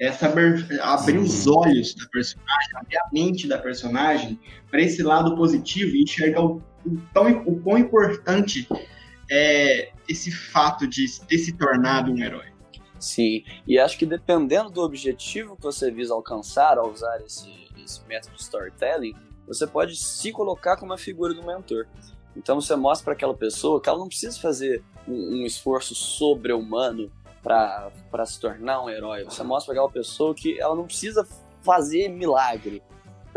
É saber abrir os olhos da personagem, abrir a mente da personagem para esse lado positivo e enxergar o, o, tão, o quão importante é esse fato de ter se tornado um herói. Sim, e acho que dependendo do objetivo que você visa alcançar ao usar esse, esse método de storytelling, você pode se colocar como a figura do mentor. Então você mostra para aquela pessoa que ela não precisa fazer um, um esforço sobre-humano para se tornar um herói. Você mostra para aquela pessoa que ela não precisa fazer milagre,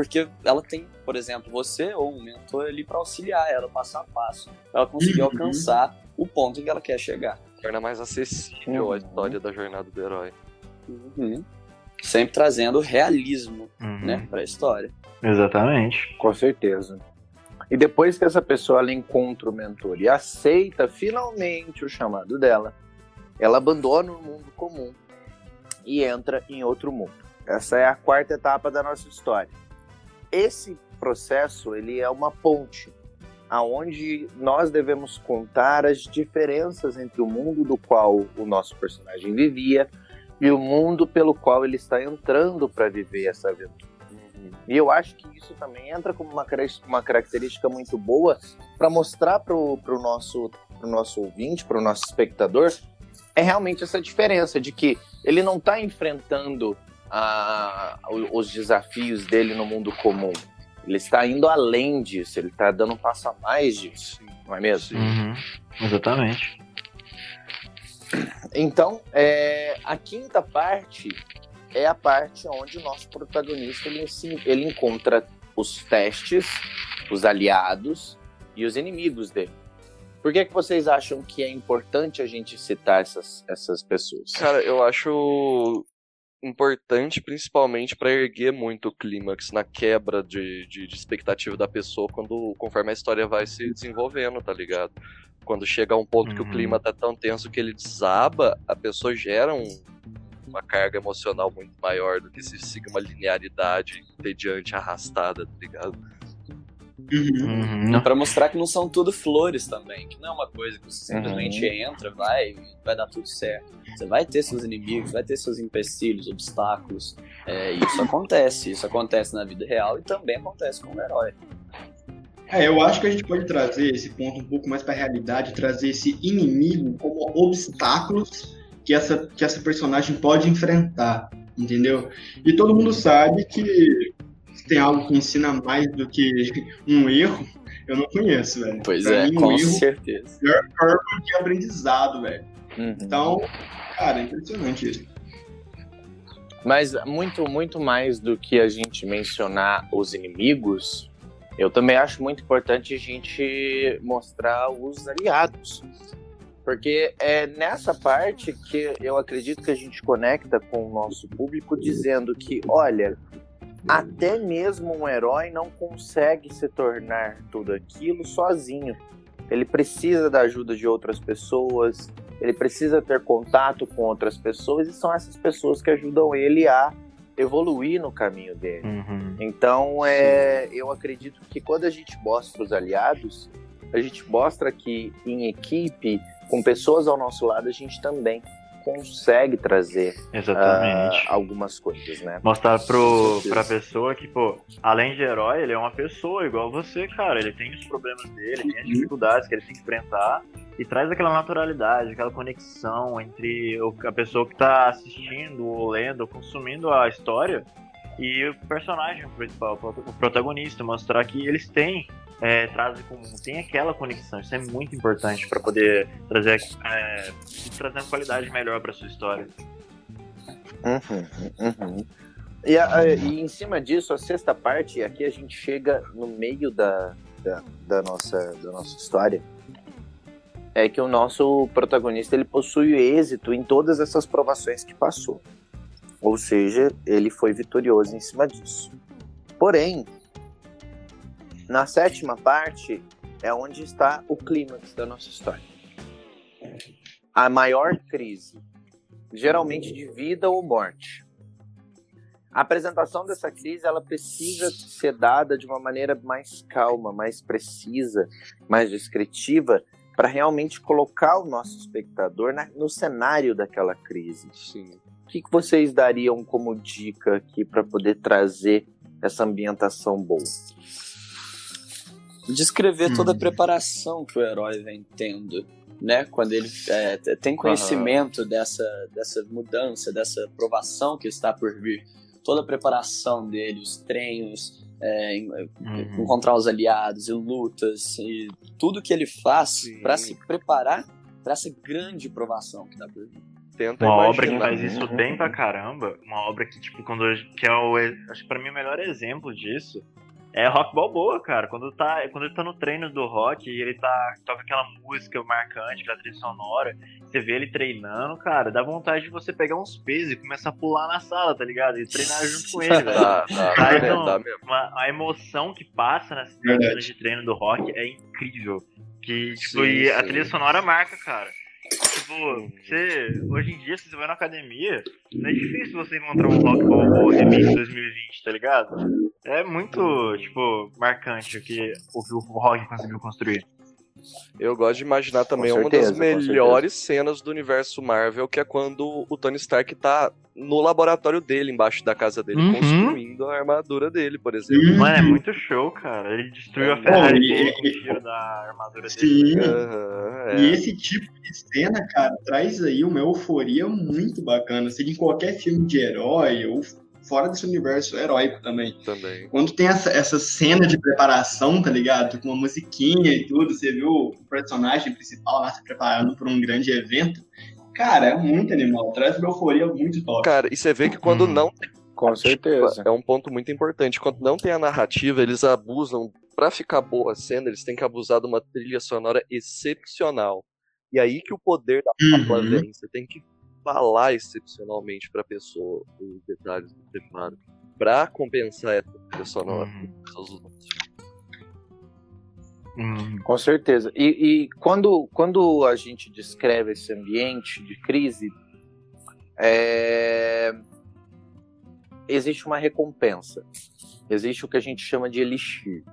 porque ela tem, por exemplo, você ou um mentor ali para auxiliar ela passo a passo, para ela conseguir uhum. alcançar o ponto em que ela quer chegar. Torna mais acessível uhum. a história da jornada do herói. Uhum. Sempre trazendo realismo, uhum. né, para a história. Exatamente. Com certeza. E depois que essa pessoa ela encontra o mentor e aceita finalmente o chamado dela, ela abandona o mundo comum e entra em outro mundo. Essa é a quarta etapa da nossa história. Esse processo ele é uma ponte aonde nós devemos contar as diferenças entre o mundo do qual o nosso personagem vivia e o mundo pelo qual ele está entrando para viver essa aventura. E eu acho que isso também entra como uma, uma característica muito boa para mostrar para o nosso, pro nosso ouvinte, para o nosso espectador, é realmente essa diferença de que ele não está enfrentando a, os desafios dele no mundo comum. Ele está indo além disso, ele está dando um passo a mais disso, não é mesmo? Uhum, exatamente. Então, é, a quinta parte é a parte onde o nosso protagonista ele, ele encontra os testes, os aliados e os inimigos dele. Por que, que vocês acham que é importante a gente citar essas, essas pessoas? Cara, eu acho importante principalmente para erguer muito o clímax na quebra de, de, de, expectativa da pessoa quando conforme a história vai se desenvolvendo, tá ligado? Quando chega a um ponto uhum. que o clima uhum. tá tão tenso que ele desaba, a pessoa gera um, uma carga emocional muito maior do que se siga uma linearidade entediante, arrastada, tá ligado? Uhum. Uhum. Para mostrar que não são tudo flores também, que não é uma coisa que você simplesmente uhum. entra, vai vai dar tudo certo. Você vai ter seus inimigos, vai ter seus empecilhos, obstáculos. É, isso acontece, isso acontece na vida real e também acontece com o herói. É, eu acho que a gente pode trazer esse ponto um pouco mais para a realidade, trazer esse inimigo como obstáculos que essa, que essa personagem pode enfrentar, entendeu? E todo mundo sabe que tem algo que ensina mais do que um erro, eu não conheço, velho. Pois pra é, mim, com um certeza. Pior forma que aprendizado, velho. Uhum. Então, cara, é impressionante isso. Mas muito, muito mais do que a gente mencionar os inimigos, eu também acho muito importante a gente mostrar os aliados. Porque é nessa parte que eu acredito que a gente conecta com o nosso público dizendo que, olha, até mesmo um herói não consegue se tornar tudo aquilo sozinho. Ele precisa da ajuda de outras pessoas, ele precisa ter contato com outras pessoas e são essas pessoas que ajudam ele a evoluir no caminho dele. Uhum. Então, é, eu acredito que quando a gente mostra os aliados, a gente mostra que em equipe com pessoas ao nosso lado, a gente também consegue trazer uh, algumas coisas, né? Mostrar pro, pra pessoa que, pô, além de herói, ele é uma pessoa igual você, cara. Ele tem os problemas dele, tem as uhum. dificuldades que ele tem que enfrentar e traz aquela naturalidade, aquela conexão entre a pessoa que tá assistindo, ou lendo, ou consumindo a história e o personagem principal, o protagonista, mostrar que eles têm é, trazem comum, tem aquela conexão. Isso é muito importante para poder trazer, é, trazer uma qualidade melhor para sua história. Uhum, uhum. E, a, e, em cima disso, a sexta parte, aqui a gente chega no meio da, da, da, nossa, da nossa história, é que o nosso protagonista ele possui êxito em todas essas provações que passou. Ou seja, ele foi vitorioso em cima disso. Porém, na sétima parte é onde está o clímax da nossa história. A maior crise, geralmente de vida ou morte. A apresentação dessa crise ela precisa ser dada de uma maneira mais calma, mais precisa, mais descritiva, para realmente colocar o nosso espectador na, no cenário daquela crise. Sim. O que, que vocês dariam como dica aqui para poder trazer essa ambientação boa? descrever toda a uhum. preparação que o herói vem tendo, né? Quando ele é, tem conhecimento uhum. dessa, dessa mudança, dessa provação que está por vir. Toda a preparação dele, os treinos, é, uhum. encontrar os aliados e lutas, e tudo que ele faz para se preparar para essa grande provação que está por vir. Tenta uma obra que faz isso bem pra caramba, uma obra que, tipo, quando que é o. Acho que pra mim o melhor exemplo disso é rock balboa, cara. Quando, tá, quando ele tá no treino do rock e ele tá, toca aquela música marcante, aquela trilha sonora, você vê ele treinando, cara, dá vontade de você pegar uns pesos e começar a pular na sala, tá ligado? E treinar junto com ele, velho. Dá, dá, tá, então, dá mesmo. Uma, a emoção que passa nas cenas de treino do rock é incrível. Que, tipo, sim, sim. a trilha sonora marca, cara. Tipo, você, hoje em dia, se você vai na academia, não é difícil você encontrar um rock balboa remix 2020, tá ligado? É muito, tipo, marcante o que o, o rock conseguiu construir. Eu gosto de imaginar também certeza, uma das melhores cenas do universo Marvel, que é quando o Tony Stark tá no laboratório dele, embaixo da casa dele, uhum. construindo a armadura dele, por exemplo. Uhum. Mano, é muito show, cara. Ele destruiu a Ferrari dele com o tiro da armadura dele. Sim. Uhum, é. E esse tipo de cena, cara, traz aí uma euforia muito bacana. Seja em qualquer filme de herói ou fora desse universo heróico também. Também. Quando tem essa, essa cena de preparação, tá ligado? Com uma musiquinha e tudo, você viu o personagem principal lá se preparando para um grande evento. Cara, é muito animal. Traz uma euforia muito top. Cara, e você vê que quando hum. não com certeza. É um ponto muito importante. Quando não tem a narrativa, eles abusam. Pra ficar boa a cena, eles têm que abusar de uma trilha sonora excepcional. E aí que o poder da fala uhum. vem. Você tem que falar excepcionalmente para a pessoa os detalhes do preparo para compensar essa trilha sonora. Uhum. Com certeza. E, e, quando, quando a gente descreve esse ambiente de crise, é... existe uma recompensa. Existe o que a gente chama de elixir,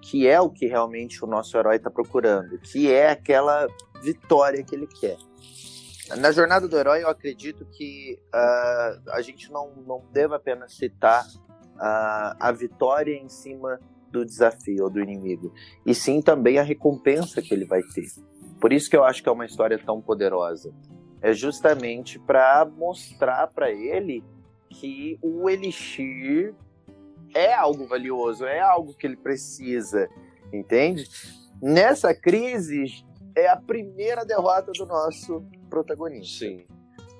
que é o que realmente o nosso herói está procurando, que é aquela vitória que ele quer. Na jornada do herói, eu acredito que uh, a gente não, não deve apenas citar uh, a vitória em cima do desafio ou do inimigo, e sim também a recompensa que ele vai ter. Por isso que eu acho que é uma história tão poderosa. é justamente para mostrar para ele que o Elixir é algo valioso, é algo que ele precisa, entende? Nessa crise é a primeira derrota do nosso protagonista. Sim.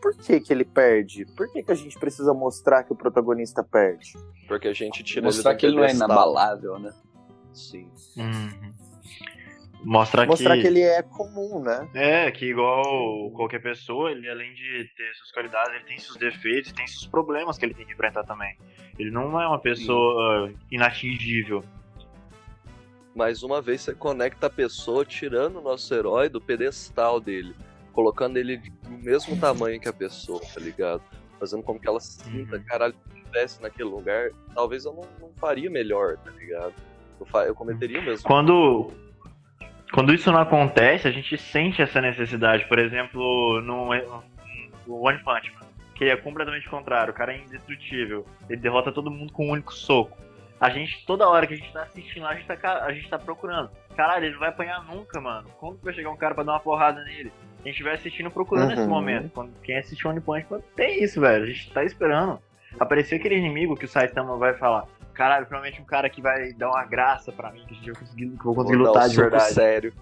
Por que, que ele perde? Por que, que a gente precisa mostrar que o protagonista perde? Porque a gente tira Mostrar ele do que ele não é inabalável, né? Sim. Uhum. Mostrar, Mostrar que, que ele é comum, né? É, que igual qualquer pessoa, ele além de ter suas qualidades, ele tem seus defeitos, tem seus problemas que ele tem que enfrentar também. Ele não é uma pessoa inatingível. Mais uma vez você conecta a pessoa tirando o nosso herói do pedestal dele. Colocando ele do mesmo tamanho que a pessoa, tá ligado? Fazendo com que ela se sinta, Uhum. caralho, se estivesse naquele lugar, talvez eu não, não faria melhor, tá ligado? Eu, fa- eu cometeria o mesmo. Quando, quando isso não acontece, a gente sente essa necessidade. Por exemplo, no, no One Punch Man, que é completamente contrário. O cara é indestrutível. Ele derrota todo mundo com um único soco. A gente, toda hora que a gente tá assistindo lá, a gente tá, a gente tá procurando. Caralho, ele não vai apanhar nunca, mano. Quando que vai chegar um cara pra dar uma porrada nele? A gente vai assistindo procurando Uhum. esse momento. Quando, quem assistiu One Punch Man tem isso, velho. A gente tá esperando. Apareceu aquele inimigo que o Saitama vai falar. Caralho, provavelmente um cara que vai dar uma graça pra mim, que eu vou conseguir, que vou conseguir lutar um de verdade. sério.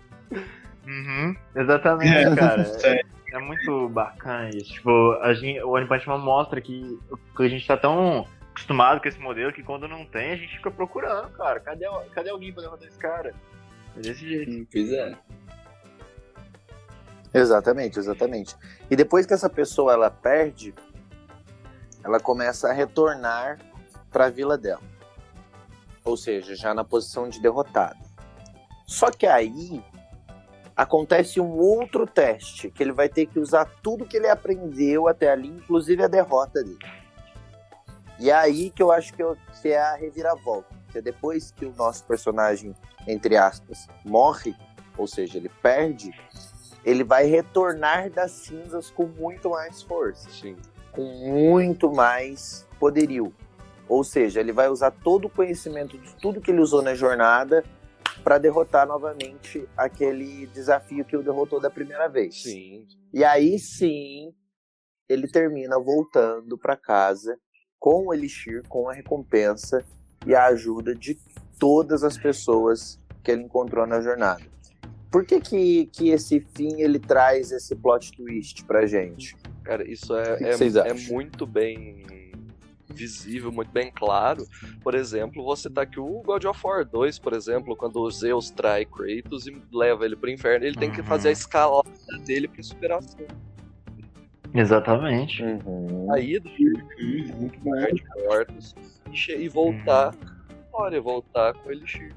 Uhum, exatamente, É, cara. sério. É muito bacana isso. Tipo, a gente, o One Punch Man mostra que, que a gente tá tão acostumado com esse modelo que quando não tem, a gente fica procurando, cara. Cadê, cadê alguém pra derrotar esse cara? É desse jeito. Pois é. Exatamente, exatamente. E depois que essa pessoa ela perde, ela começa a retornar para a vila dela. Ou seja, já na posição de derrotado. Só que aí acontece um outro teste, que ele vai ter que usar tudo que ele aprendeu até ali, inclusive a derrota dele. E é aí que eu acho que, eu- que é a reviravolta. Que é depois que o nosso personagem, entre aspas, morre, ou seja, ele perde, ele vai retornar das cinzas com muito mais força, Sim. com muito mais poderio. Ou seja, ele vai usar todo o conhecimento de tudo que ele usou na jornada para derrotar novamente aquele desafio que o derrotou da primeira vez. Sim. E aí sim, ele termina voltando para casa com o Elixir, com a recompensa e a ajuda de todas as pessoas que ele encontrou na jornada. Por que que, que esse fim ele traz esse plot twist pra gente? Cara, isso é, O que é, é muito bem visível, muito bem claro. Por exemplo, você tá aqui o God of War 2, por exemplo, quando o Zeus trai Kratos e leva ele pro inferno, ele tem que Uhum. fazer a escalada dele pra superação. Exatamente. Uhum. Aí do Hum, muito mar de e, che- e voltar. Olha, voltar com o Elixir.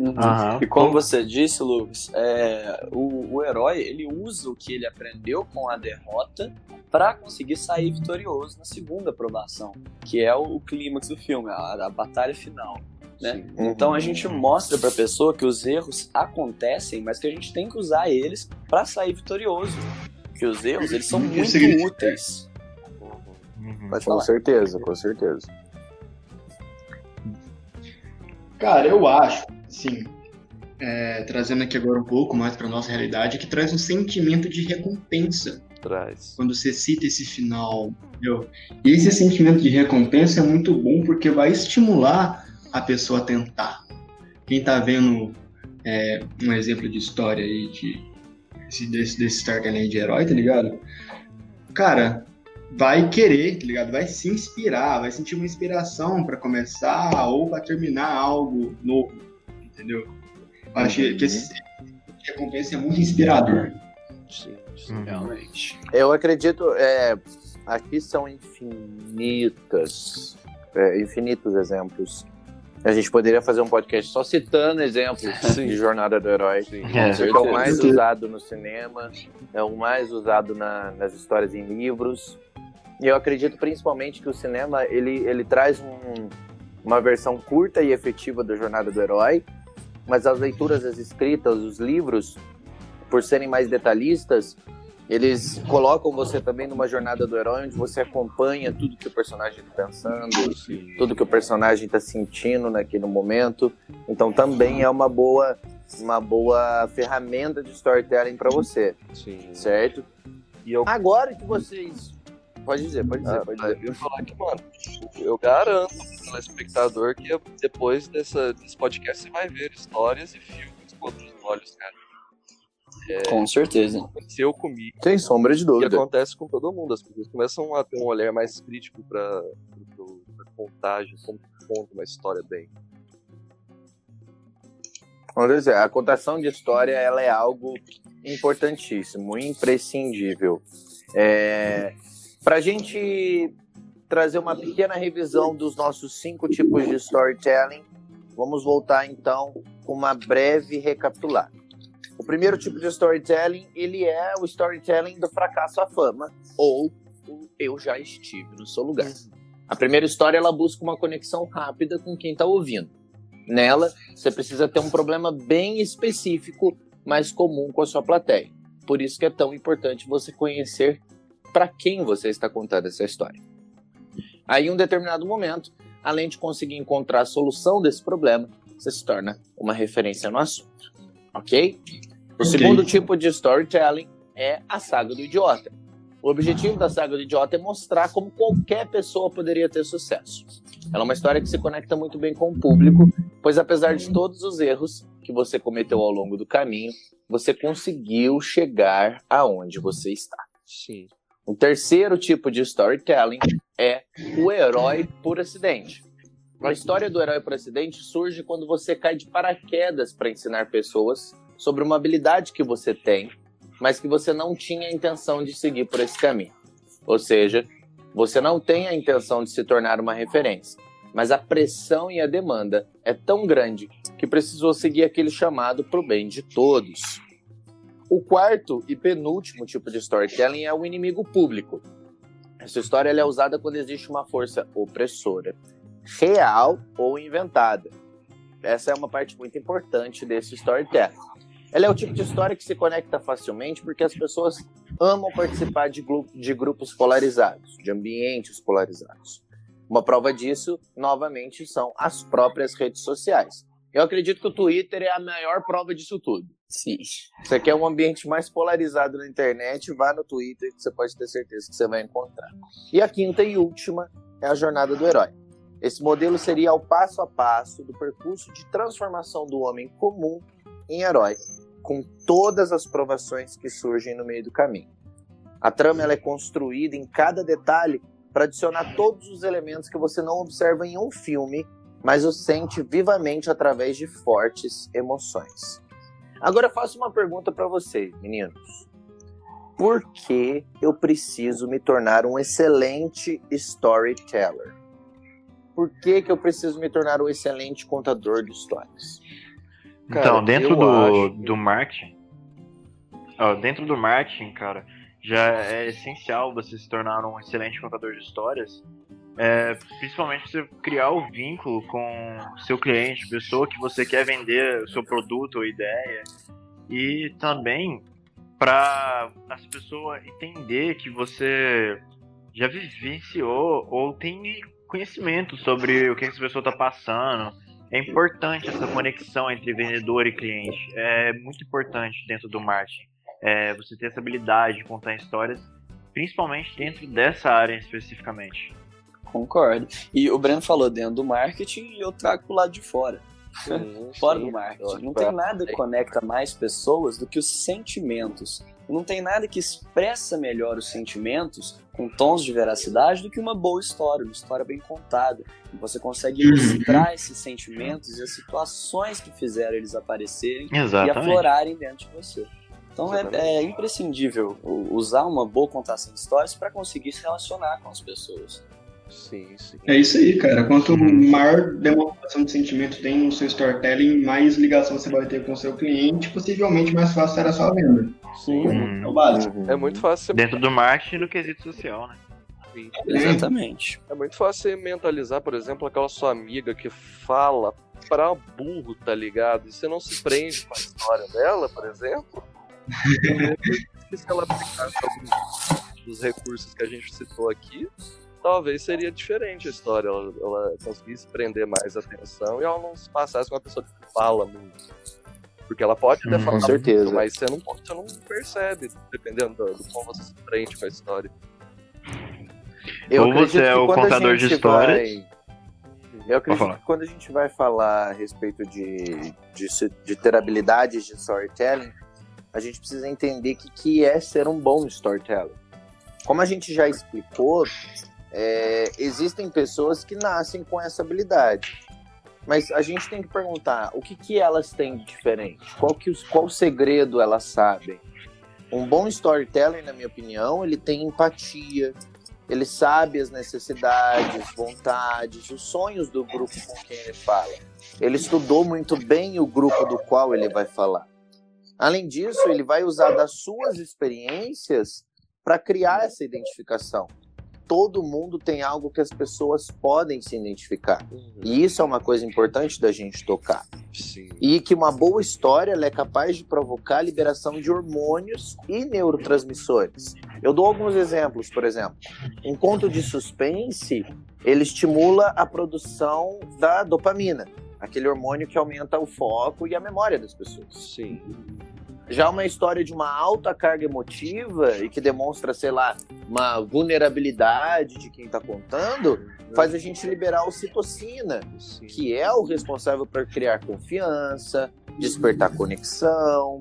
Aham. E como você disse, Lucas, é, o, o herói ele usa o que ele aprendeu com a derrota para conseguir sair vitorioso na segunda aprovação, que é o, o clímax do filme, a, a batalha final. Né? Uhum. Então a gente mostra para a pessoa que os erros acontecem, mas que a gente tem que usar eles para sair vitorioso. Que os erros eles são muito úteis. Uhum. Pode Com falar. certeza, com certeza. Cara, eu acho, assim, é, trazendo aqui agora um pouco mais para nossa realidade, que traz um sentimento de recompensa Traz. quando você cita esse final, entendeu? E esse sentimento de recompensa é muito bom porque vai estimular a pessoa a tentar. Quem tá vendo é, um exemplo de história aí de, esse, desse, desse storytelling de herói, tá ligado? Cara, vai querer, tá ligado? Vai se inspirar, vai sentir uma inspiração pra começar ou pra terminar algo novo, entendeu? Eu acho que esse de recompensa é muito inspirador. Sim, sim. Uhum. Realmente. Eu acredito, é, aqui são infinitas, é, infinitos exemplos. A gente poderia fazer um podcast só citando exemplos Sim. de Jornada do Herói. Sim. É. É o mais usado no cinema, é o mais usado na- nas histórias em livros. E eu acredito principalmente que o cinema ele, ele traz um- uma versão curta e efetiva da Jornada do Herói, mas as leituras, as escritas, os livros, por serem mais detalhistas, Eles colocam você também numa jornada do herói, onde você acompanha tudo que o personagem está pensando, Sim. tudo que o personagem está sentindo naquele momento. Então também é uma boa, uma boa ferramenta de storytelling para você, Sim. certo? E eu... Agora que vocês Pode dizer, pode dizer, ah, pode dizer. Eu falar que, mano, eu garanto pro telespectador que depois dessa, desse podcast você vai ver histórias e filmes com outros olhos, cara. É, com certeza. Aconteceu comigo. Sem sombra de dúvida. E acontece com todo mundo. As pessoas começam a ter um olhar mais crítico pra, pra, pra contagem, como conta uma história bem. Vamos dizer, a contação de história ela é algo importantíssimo, imprescindível. É, Para a gente trazer uma pequena revisão dos nossos cinco tipos de storytelling, vamos voltar então com uma breve recapitulada. O primeiro tipo de storytelling, ele é o storytelling do fracasso à fama, ou o eu já estive no seu lugar. A primeira história, ela busca uma conexão rápida com quem está ouvindo. Nela, você precisa ter um problema bem específico, mas comum com a sua plateia. Por isso que é tão importante você conhecer para quem você está contando essa história. Aí, em um determinado momento, além de conseguir encontrar a solução desse problema, você se torna uma referência no assunto. Ok? O okay. segundo tipo de storytelling é a saga do idiota. O objetivo da saga do idiota é mostrar como qualquer pessoa poderia ter sucesso. Ela é uma história que se conecta muito bem com o público, pois apesar de todos os erros que você cometeu ao longo do caminho, você conseguiu chegar aonde você está. Sim. O terceiro tipo de storytelling é o herói por acidente. A história do herói por acidente surge quando você cai de paraquedas para ensinar pessoas sobre uma habilidade que você tem, mas que você não tinha a intenção de seguir por esse caminho. Ou seja, você não tem a intenção de se tornar uma referência, mas a pressão e a demanda é tão grande que precisou seguir aquele chamado para o bem de todos. O quarto e penúltimo tipo de storytelling é o inimigo público. Essa história é usada quando existe uma força opressora, real ou inventada. Essa é uma parte muito importante desse storytelling. Ela é o tipo de história que se conecta facilmente porque as pessoas amam participar de, de grupos polarizados, de ambientes polarizados. Uma prova disso, novamente, são as próprias redes sociais. Eu acredito que o Twitter é a maior prova disso tudo. Sim. Você quer um ambiente mais polarizado na internet, vá no Twitter que você pode ter certeza que você vai encontrar. E a quinta e última é a jornada do herói. Esse modelo seria o passo a passo do percurso de transformação do homem comum em herói, com todas as provações que surgem no meio do caminho. A trama ela é construída em cada detalhe para adicionar todos os elementos que você não observa em um filme, mas o sente vivamente através de fortes emoções. Agora eu faço uma pergunta para vocês, meninos. Por que eu preciso me tornar um excelente storyteller? Por que, que eu preciso me tornar um excelente contador de histórias? Cara, então, dentro do, acho... do marketing, ó, dentro do marketing, cara, já é essencial você se tornar um excelente contador de histórias, é, principalmente você criar o vínculo com seu cliente, pessoa que você quer vender o seu produto ou ideia, e também para as pessoas entender que você já vivenciou ou tem conhecimento sobre o que essa pessoa está passando, é importante essa conexão entre vendedor e cliente. É muito importante dentro do marketing. É, você ter essa habilidade de contar histórias, principalmente dentro dessa área especificamente. Concordo. E o Breno falou dentro do marketing e eu trago pro lado de fora. Sim, fora sim. do marketing. Não tem nada que conecta mais pessoas do que os sentimentos. Não tem nada que expressa melhor os sentimentos com tons de veracidade do que uma boa história, uma história bem contada. Você consegue uhum. ilustrar esses sentimentos e as situações que fizeram eles aparecerem Exatamente. e aflorarem dentro de você. Então é, é, imprescindível usar uma boa contação de histórias para conseguir se relacionar com as pessoas. Sim, sim. É isso aí, cara. Quanto maior demonstração de sentimento tem no seu storytelling, mais ligação você vai ter com o seu cliente, possivelmente mais fácil será a sua venda. Sim. Hum. É o básico. É muito fácil. Dentro do marketing no quesito social, né? Sim. Exatamente. É muito fácil você mentalizar, por exemplo, aquela sua amiga que fala pra burro, tá ligado? E você não se prende com a história dela, por exemplo. que se ela aplicasse alguns dos recursos que a gente citou aqui, talvez seria diferente a história. Ela, ela conseguisse prender mais atenção e ela não se passasse com uma pessoa que fala muito. Porque ela pode até hum, falar com certeza. muito, mas você não, você não percebe, dependendo do, do como você se prende com a história. Eu Ou você é o contador de histórias. Vai... Eu acredito que quando a gente vai falar a respeito de, de, de ter habilidades de storytelling, a gente precisa entender que que é ser um bom storyteller. Como a gente já explicou, é, existem pessoas que nascem com essa habilidade. Mas a gente tem que perguntar o que, que elas têm de diferente, qual, que, qual segredo elas sabem. Um bom storyteller, na minha opinião, ele tem empatia, ele sabe as necessidades, vontades, os sonhos do grupo com quem ele fala. Ele estudou muito bem o grupo do qual ele vai falar. Além disso, ele vai usar das suas experiências para criar essa identificação. Todo mundo tem algo que as pessoas podem se identificar. Uhum. E isso é uma coisa importante da gente tocar. Sim. E que uma boa história é capaz de provocar a liberação de hormônios e neurotransmissores. Eu dou alguns exemplos, por exemplo. Um conto de suspense, ele estimula a produção da dopamina, aquele hormônio que aumenta o foco e a memória das pessoas. Sim. Já uma história de uma alta carga emotiva e que demonstra, sei lá, uma vulnerabilidade de quem está contando, faz a gente liberar ocitocina, Sim. que é o responsável por criar confiança, despertar conexão,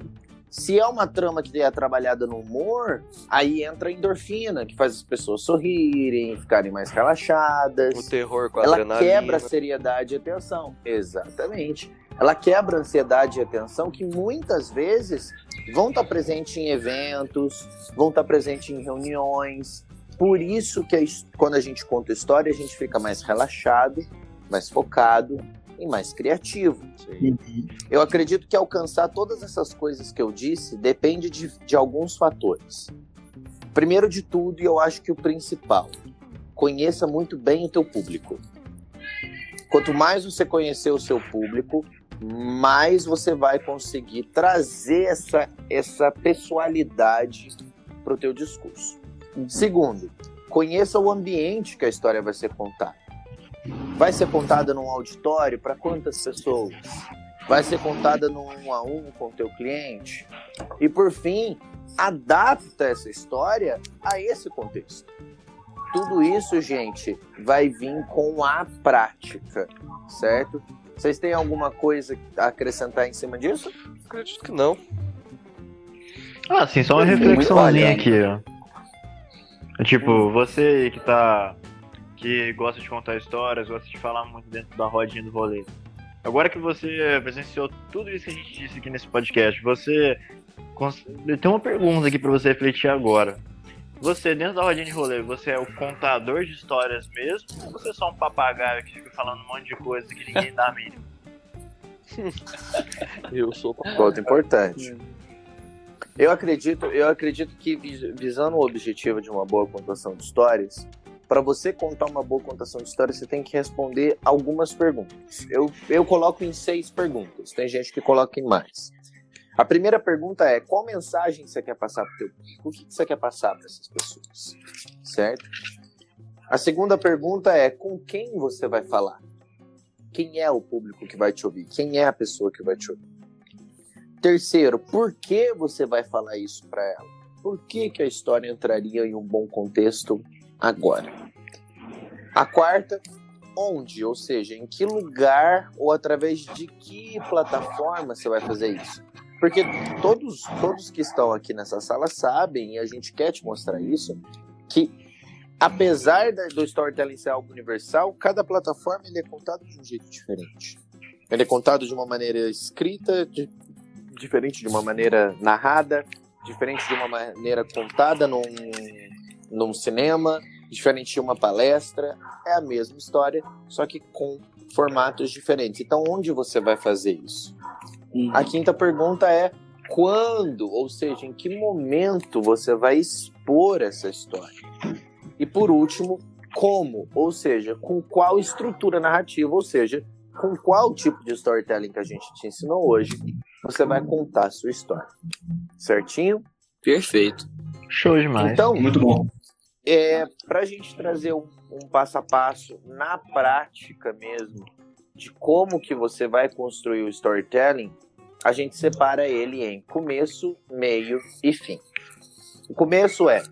se é uma trama que é trabalhada no humor, aí entra a endorfina, que faz as pessoas sorrirem, ficarem mais relaxadas. O terror com a Ela adrenalina. quebra a seriedade e a tensão. Exatamente. Ela quebra a ansiedade e a tensão que muitas vezes vão estar presentes em eventos, vão estar presentes em reuniões. Por isso que a, quando a gente conta história, a gente fica mais relaxado, mais focado e mais criativo. Uhum. Eu acredito que alcançar todas essas coisas que eu disse depende de, de alguns fatores. Primeiro de tudo, e eu acho que o principal, conheça muito bem o teu público. Quanto mais você conhecer o seu público, mais você vai conseguir trazer essa, essa pessoalidade para o teu discurso. Uhum. Segundo, conheça o ambiente que a história vai ser contada. Vai ser contada num auditório para quantas pessoas? Vai ser contada num um a um com o teu cliente? E por fim, adapta essa história a esse contexto. Tudo isso, gente, vai vir com a prática, certo? Vocês têm alguma coisa a acrescentar em cima disso? Acredito que não. Ah, sim, só uma reflexãozinha aqui, ó. Tipo, você que tá que gosta de contar histórias, gosta de falar muito dentro da rodinha do rolê. Agora que você presenciou tudo isso que a gente disse aqui nesse podcast, você tem uma pergunta aqui para você refletir agora. Você, dentro da rodinha de rolê, você é o contador de histórias mesmo? Ou você é só um papagaio que fica falando um monte de coisa que ninguém dá a mínima? eu sou Ponto importante. Eu acredito, eu acredito que visando o objetivo de uma boa contação de histórias, para você contar uma boa contação de história, você tem que responder algumas perguntas. Eu, eu coloco em seis perguntas, tem gente que coloca em mais. A primeira pergunta é: qual mensagem você quer passar para o teu público? O que você quer passar para essas pessoas? Certo? A segunda pergunta é: com quem você vai falar? Quem é o público que vai te ouvir? Quem é a pessoa que vai te ouvir? Terceiro, por que você vai falar isso para ela? Por que, que a história entraria em um bom contexto agora. A quarta, onde, ou seja, em que lugar ou através de que plataforma você vai fazer isso? Porque todos, todos que estão aqui nessa sala sabem, e a gente quer te mostrar isso, que apesar do storytelling ser algo universal, cada plataforma ele é contado de um jeito diferente. Ele é contado de uma maneira escrita, de, diferente de uma maneira narrada, diferente de uma maneira contada num, num cinema, diferente de uma palestra, é a mesma história, só que com formatos diferentes. Então, onde você vai fazer isso? Uhum. A quinta pergunta é quando, ou seja, em que momento você vai expor essa história? E por último, como, ou seja, com qual estrutura narrativa, ou seja, com qual tipo de storytelling que a gente te ensinou hoje, você vai contar a sua história. Certinho? Perfeito. Show demais. Então, Muito bom. é, para a gente trazer um, um passo a passo na prática mesmo de como que você vai construir o storytelling, a gente separa ele em começo, meio e fim. O começo é,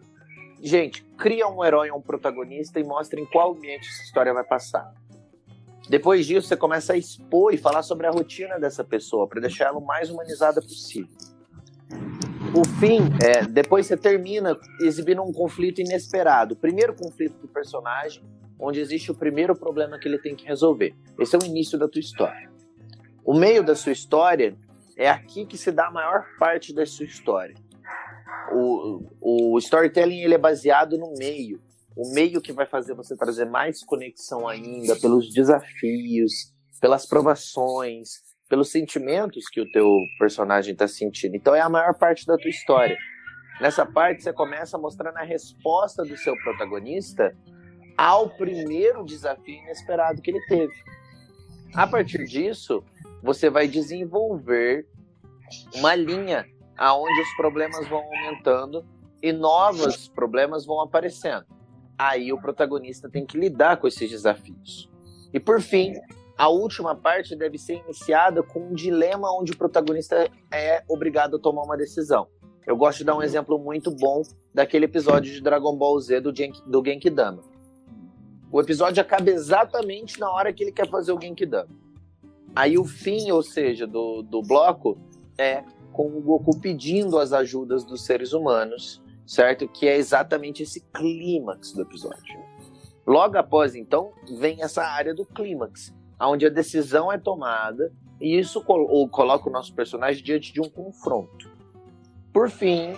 gente, cria um herói ou um protagonista e mostra em qual ambiente essa história vai passar. Depois disso, você começa a expor e falar sobre a rotina dessa pessoa para deixar ela o mais humanizada possível. O fim, é, depois você termina exibindo um conflito inesperado. Primeiro conflito do personagem, onde existe o primeiro problema que ele tem que resolver. Esse é o início da tua história. O meio da sua história é aqui que se dá a maior parte da sua história. O, o storytelling ele é baseado no meio. O meio que vai fazer você trazer mais conexão ainda pelos desafios, pelas provações, pelos sentimentos que o teu personagem está sentindo. Então é a maior parte da tua história. Nessa parte você começa mostrando a resposta do seu protagonista ao primeiro desafio inesperado que ele teve. A partir disso, você vai desenvolver uma linha aonde os problemas vão aumentando e novos problemas vão aparecendo. Aí o protagonista tem que lidar com esses desafios. E por fim, a última parte deve ser iniciada com um dilema onde o protagonista é obrigado a tomar uma decisão. Eu gosto de dar um exemplo muito bom daquele episódio de Dragon Ball Z do, Genki, do Genkidama. O episódio acaba exatamente na hora que ele quer fazer o Genkidama. Aí o fim, ou seja, do, do bloco, é com o Goku pedindo as ajudas dos seres humanos, certo? Que é exatamente esse clímax do episódio. Logo após, então, vem essa área do clímax, onde a decisão é tomada e isso col coloca o nosso personagem diante de um confronto. Por fim,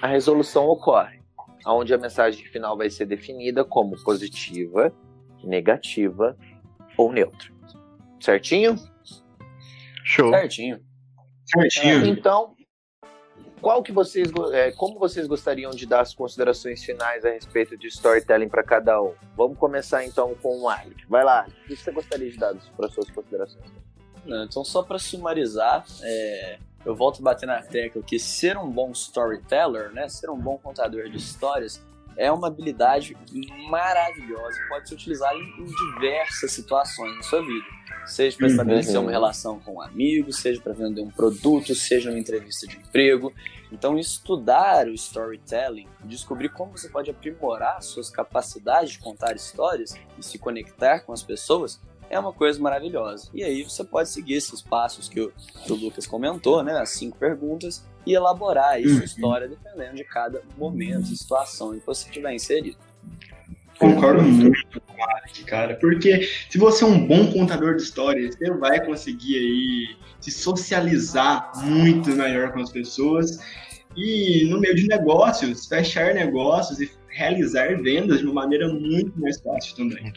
a resolução ocorre, onde a mensagem final vai ser definida como positiva, negativa ou neutra. Certinho? Show. Certinho. Certinho. Então, qual que vocês, é, como vocês gostariam de dar as considerações finais a respeito de storytelling para cada um? Vamos começar então com o Alec. Vai lá, o que você gostaria de dar para suas considerações? Não, então, só para sumarizar, é, eu volto a bater na tecla que ser um bom storyteller, né, ser um bom contador de histórias, é uma habilidade maravilhosa e pode ser utilizada em, diversas situações na sua vida. Seja para estabelecer Uhum. uma relação com um amigo, seja para vender um produto, seja uma entrevista de emprego. Então, estudar o storytelling, descobrir como você pode aprimorar suas capacidades de contar histórias e se conectar com as pessoas, é uma coisa maravilhosa. E aí você pode seguir esses passos que o, que o Lucas comentou, né? As cinco perguntas, e elaborar aí sua Uhum. história dependendo de cada momento e situação em que você estiver inserido. Concordo muito com o Alec, cara. Porque se você é um bom contador de histórias, você vai conseguir aí se socializar muito melhor com as pessoas e no meio de negócios, fechar negócios e realizar vendas de uma maneira muito mais fácil também.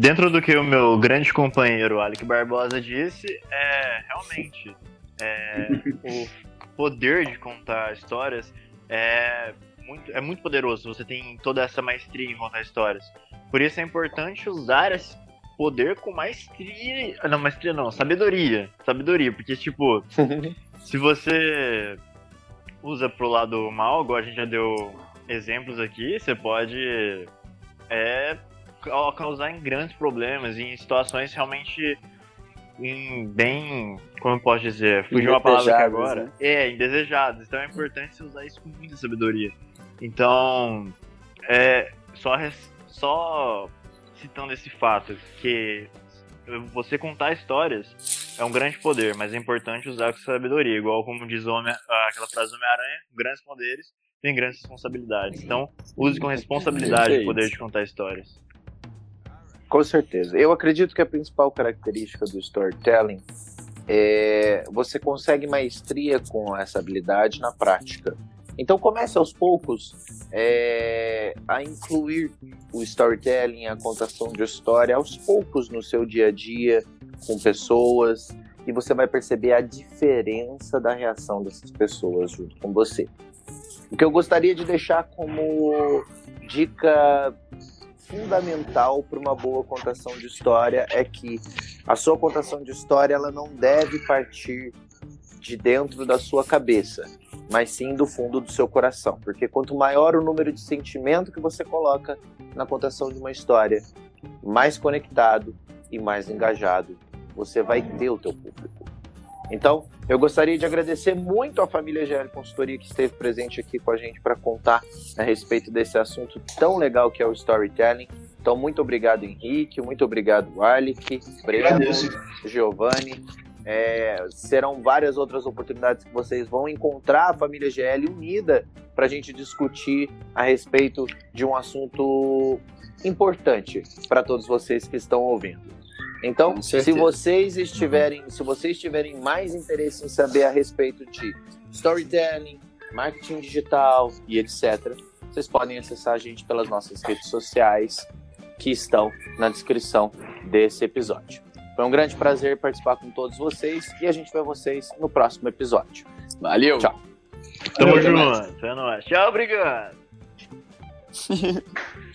Dentro do que o meu grande companheiro Alec Barbosa disse, é realmente é, o poder de contar histórias é muito, é muito poderoso. Você tem toda essa maestria em contar histórias. Por isso é importante usar esse poder com maestria. Não, maestria não, sabedoria. Sabedoria, porque, tipo, se você usa pro lado mal, igual a gente já deu exemplos aqui, você pode é, ca- causar em grandes problemas, em situações realmente em bem, como eu posso dizer, fugiu uma palavra aqui agora. né? É, indesejados. Então é importante você usar isso com muita sabedoria. Então, é só só citando esse fato que você contar histórias é um grande poder, mas é importante usar com sabedoria, igual como diz o Homem, aquela frase do Homem-Aranha, grandes poderes têm grandes responsabilidades. Então, use com responsabilidade o poder de contar histórias. Com certeza. Eu acredito que a principal característica do storytelling é você consegue maestria com essa habilidade na prática. Então comece aos poucos é, a incluir o storytelling, a contação de história aos poucos no seu dia a dia com pessoas e você vai perceber a diferença da reação dessas pessoas junto com você. O que eu gostaria de deixar como dica fundamental para uma boa contação de história é que a sua contação de história ela não deve partir de dentro da sua cabeça. mas sim do fundo do seu coração. Porque quanto maior o número de sentimento que você coloca na contação de uma história, mais conectado e mais engajado você vai ter o teu público. Então, eu gostaria de agradecer muito à família GL Consultoria que esteve presente aqui com a gente para contar a respeito desse assunto tão legal que é o storytelling. Então, muito obrigado, Henrique, muito obrigado, Arlick, Breno, Giovanni. É, serão várias outras oportunidades que vocês vão encontrar a família GL unida para a gente discutir a respeito de um assunto importante para todos vocês que estão ouvindo. Então, se vocês estiverem, se vocês tiverem mais interesse em saber a respeito de storytelling, marketing digital e etc, vocês podem acessar a gente pelas nossas redes sociais que estão na descrição desse episódio. Foi um grande prazer participar com todos vocês e a gente vê vocês no próximo episódio. Valeu. Tchau. Tamo junto. É nóis. Tchau, obrigado.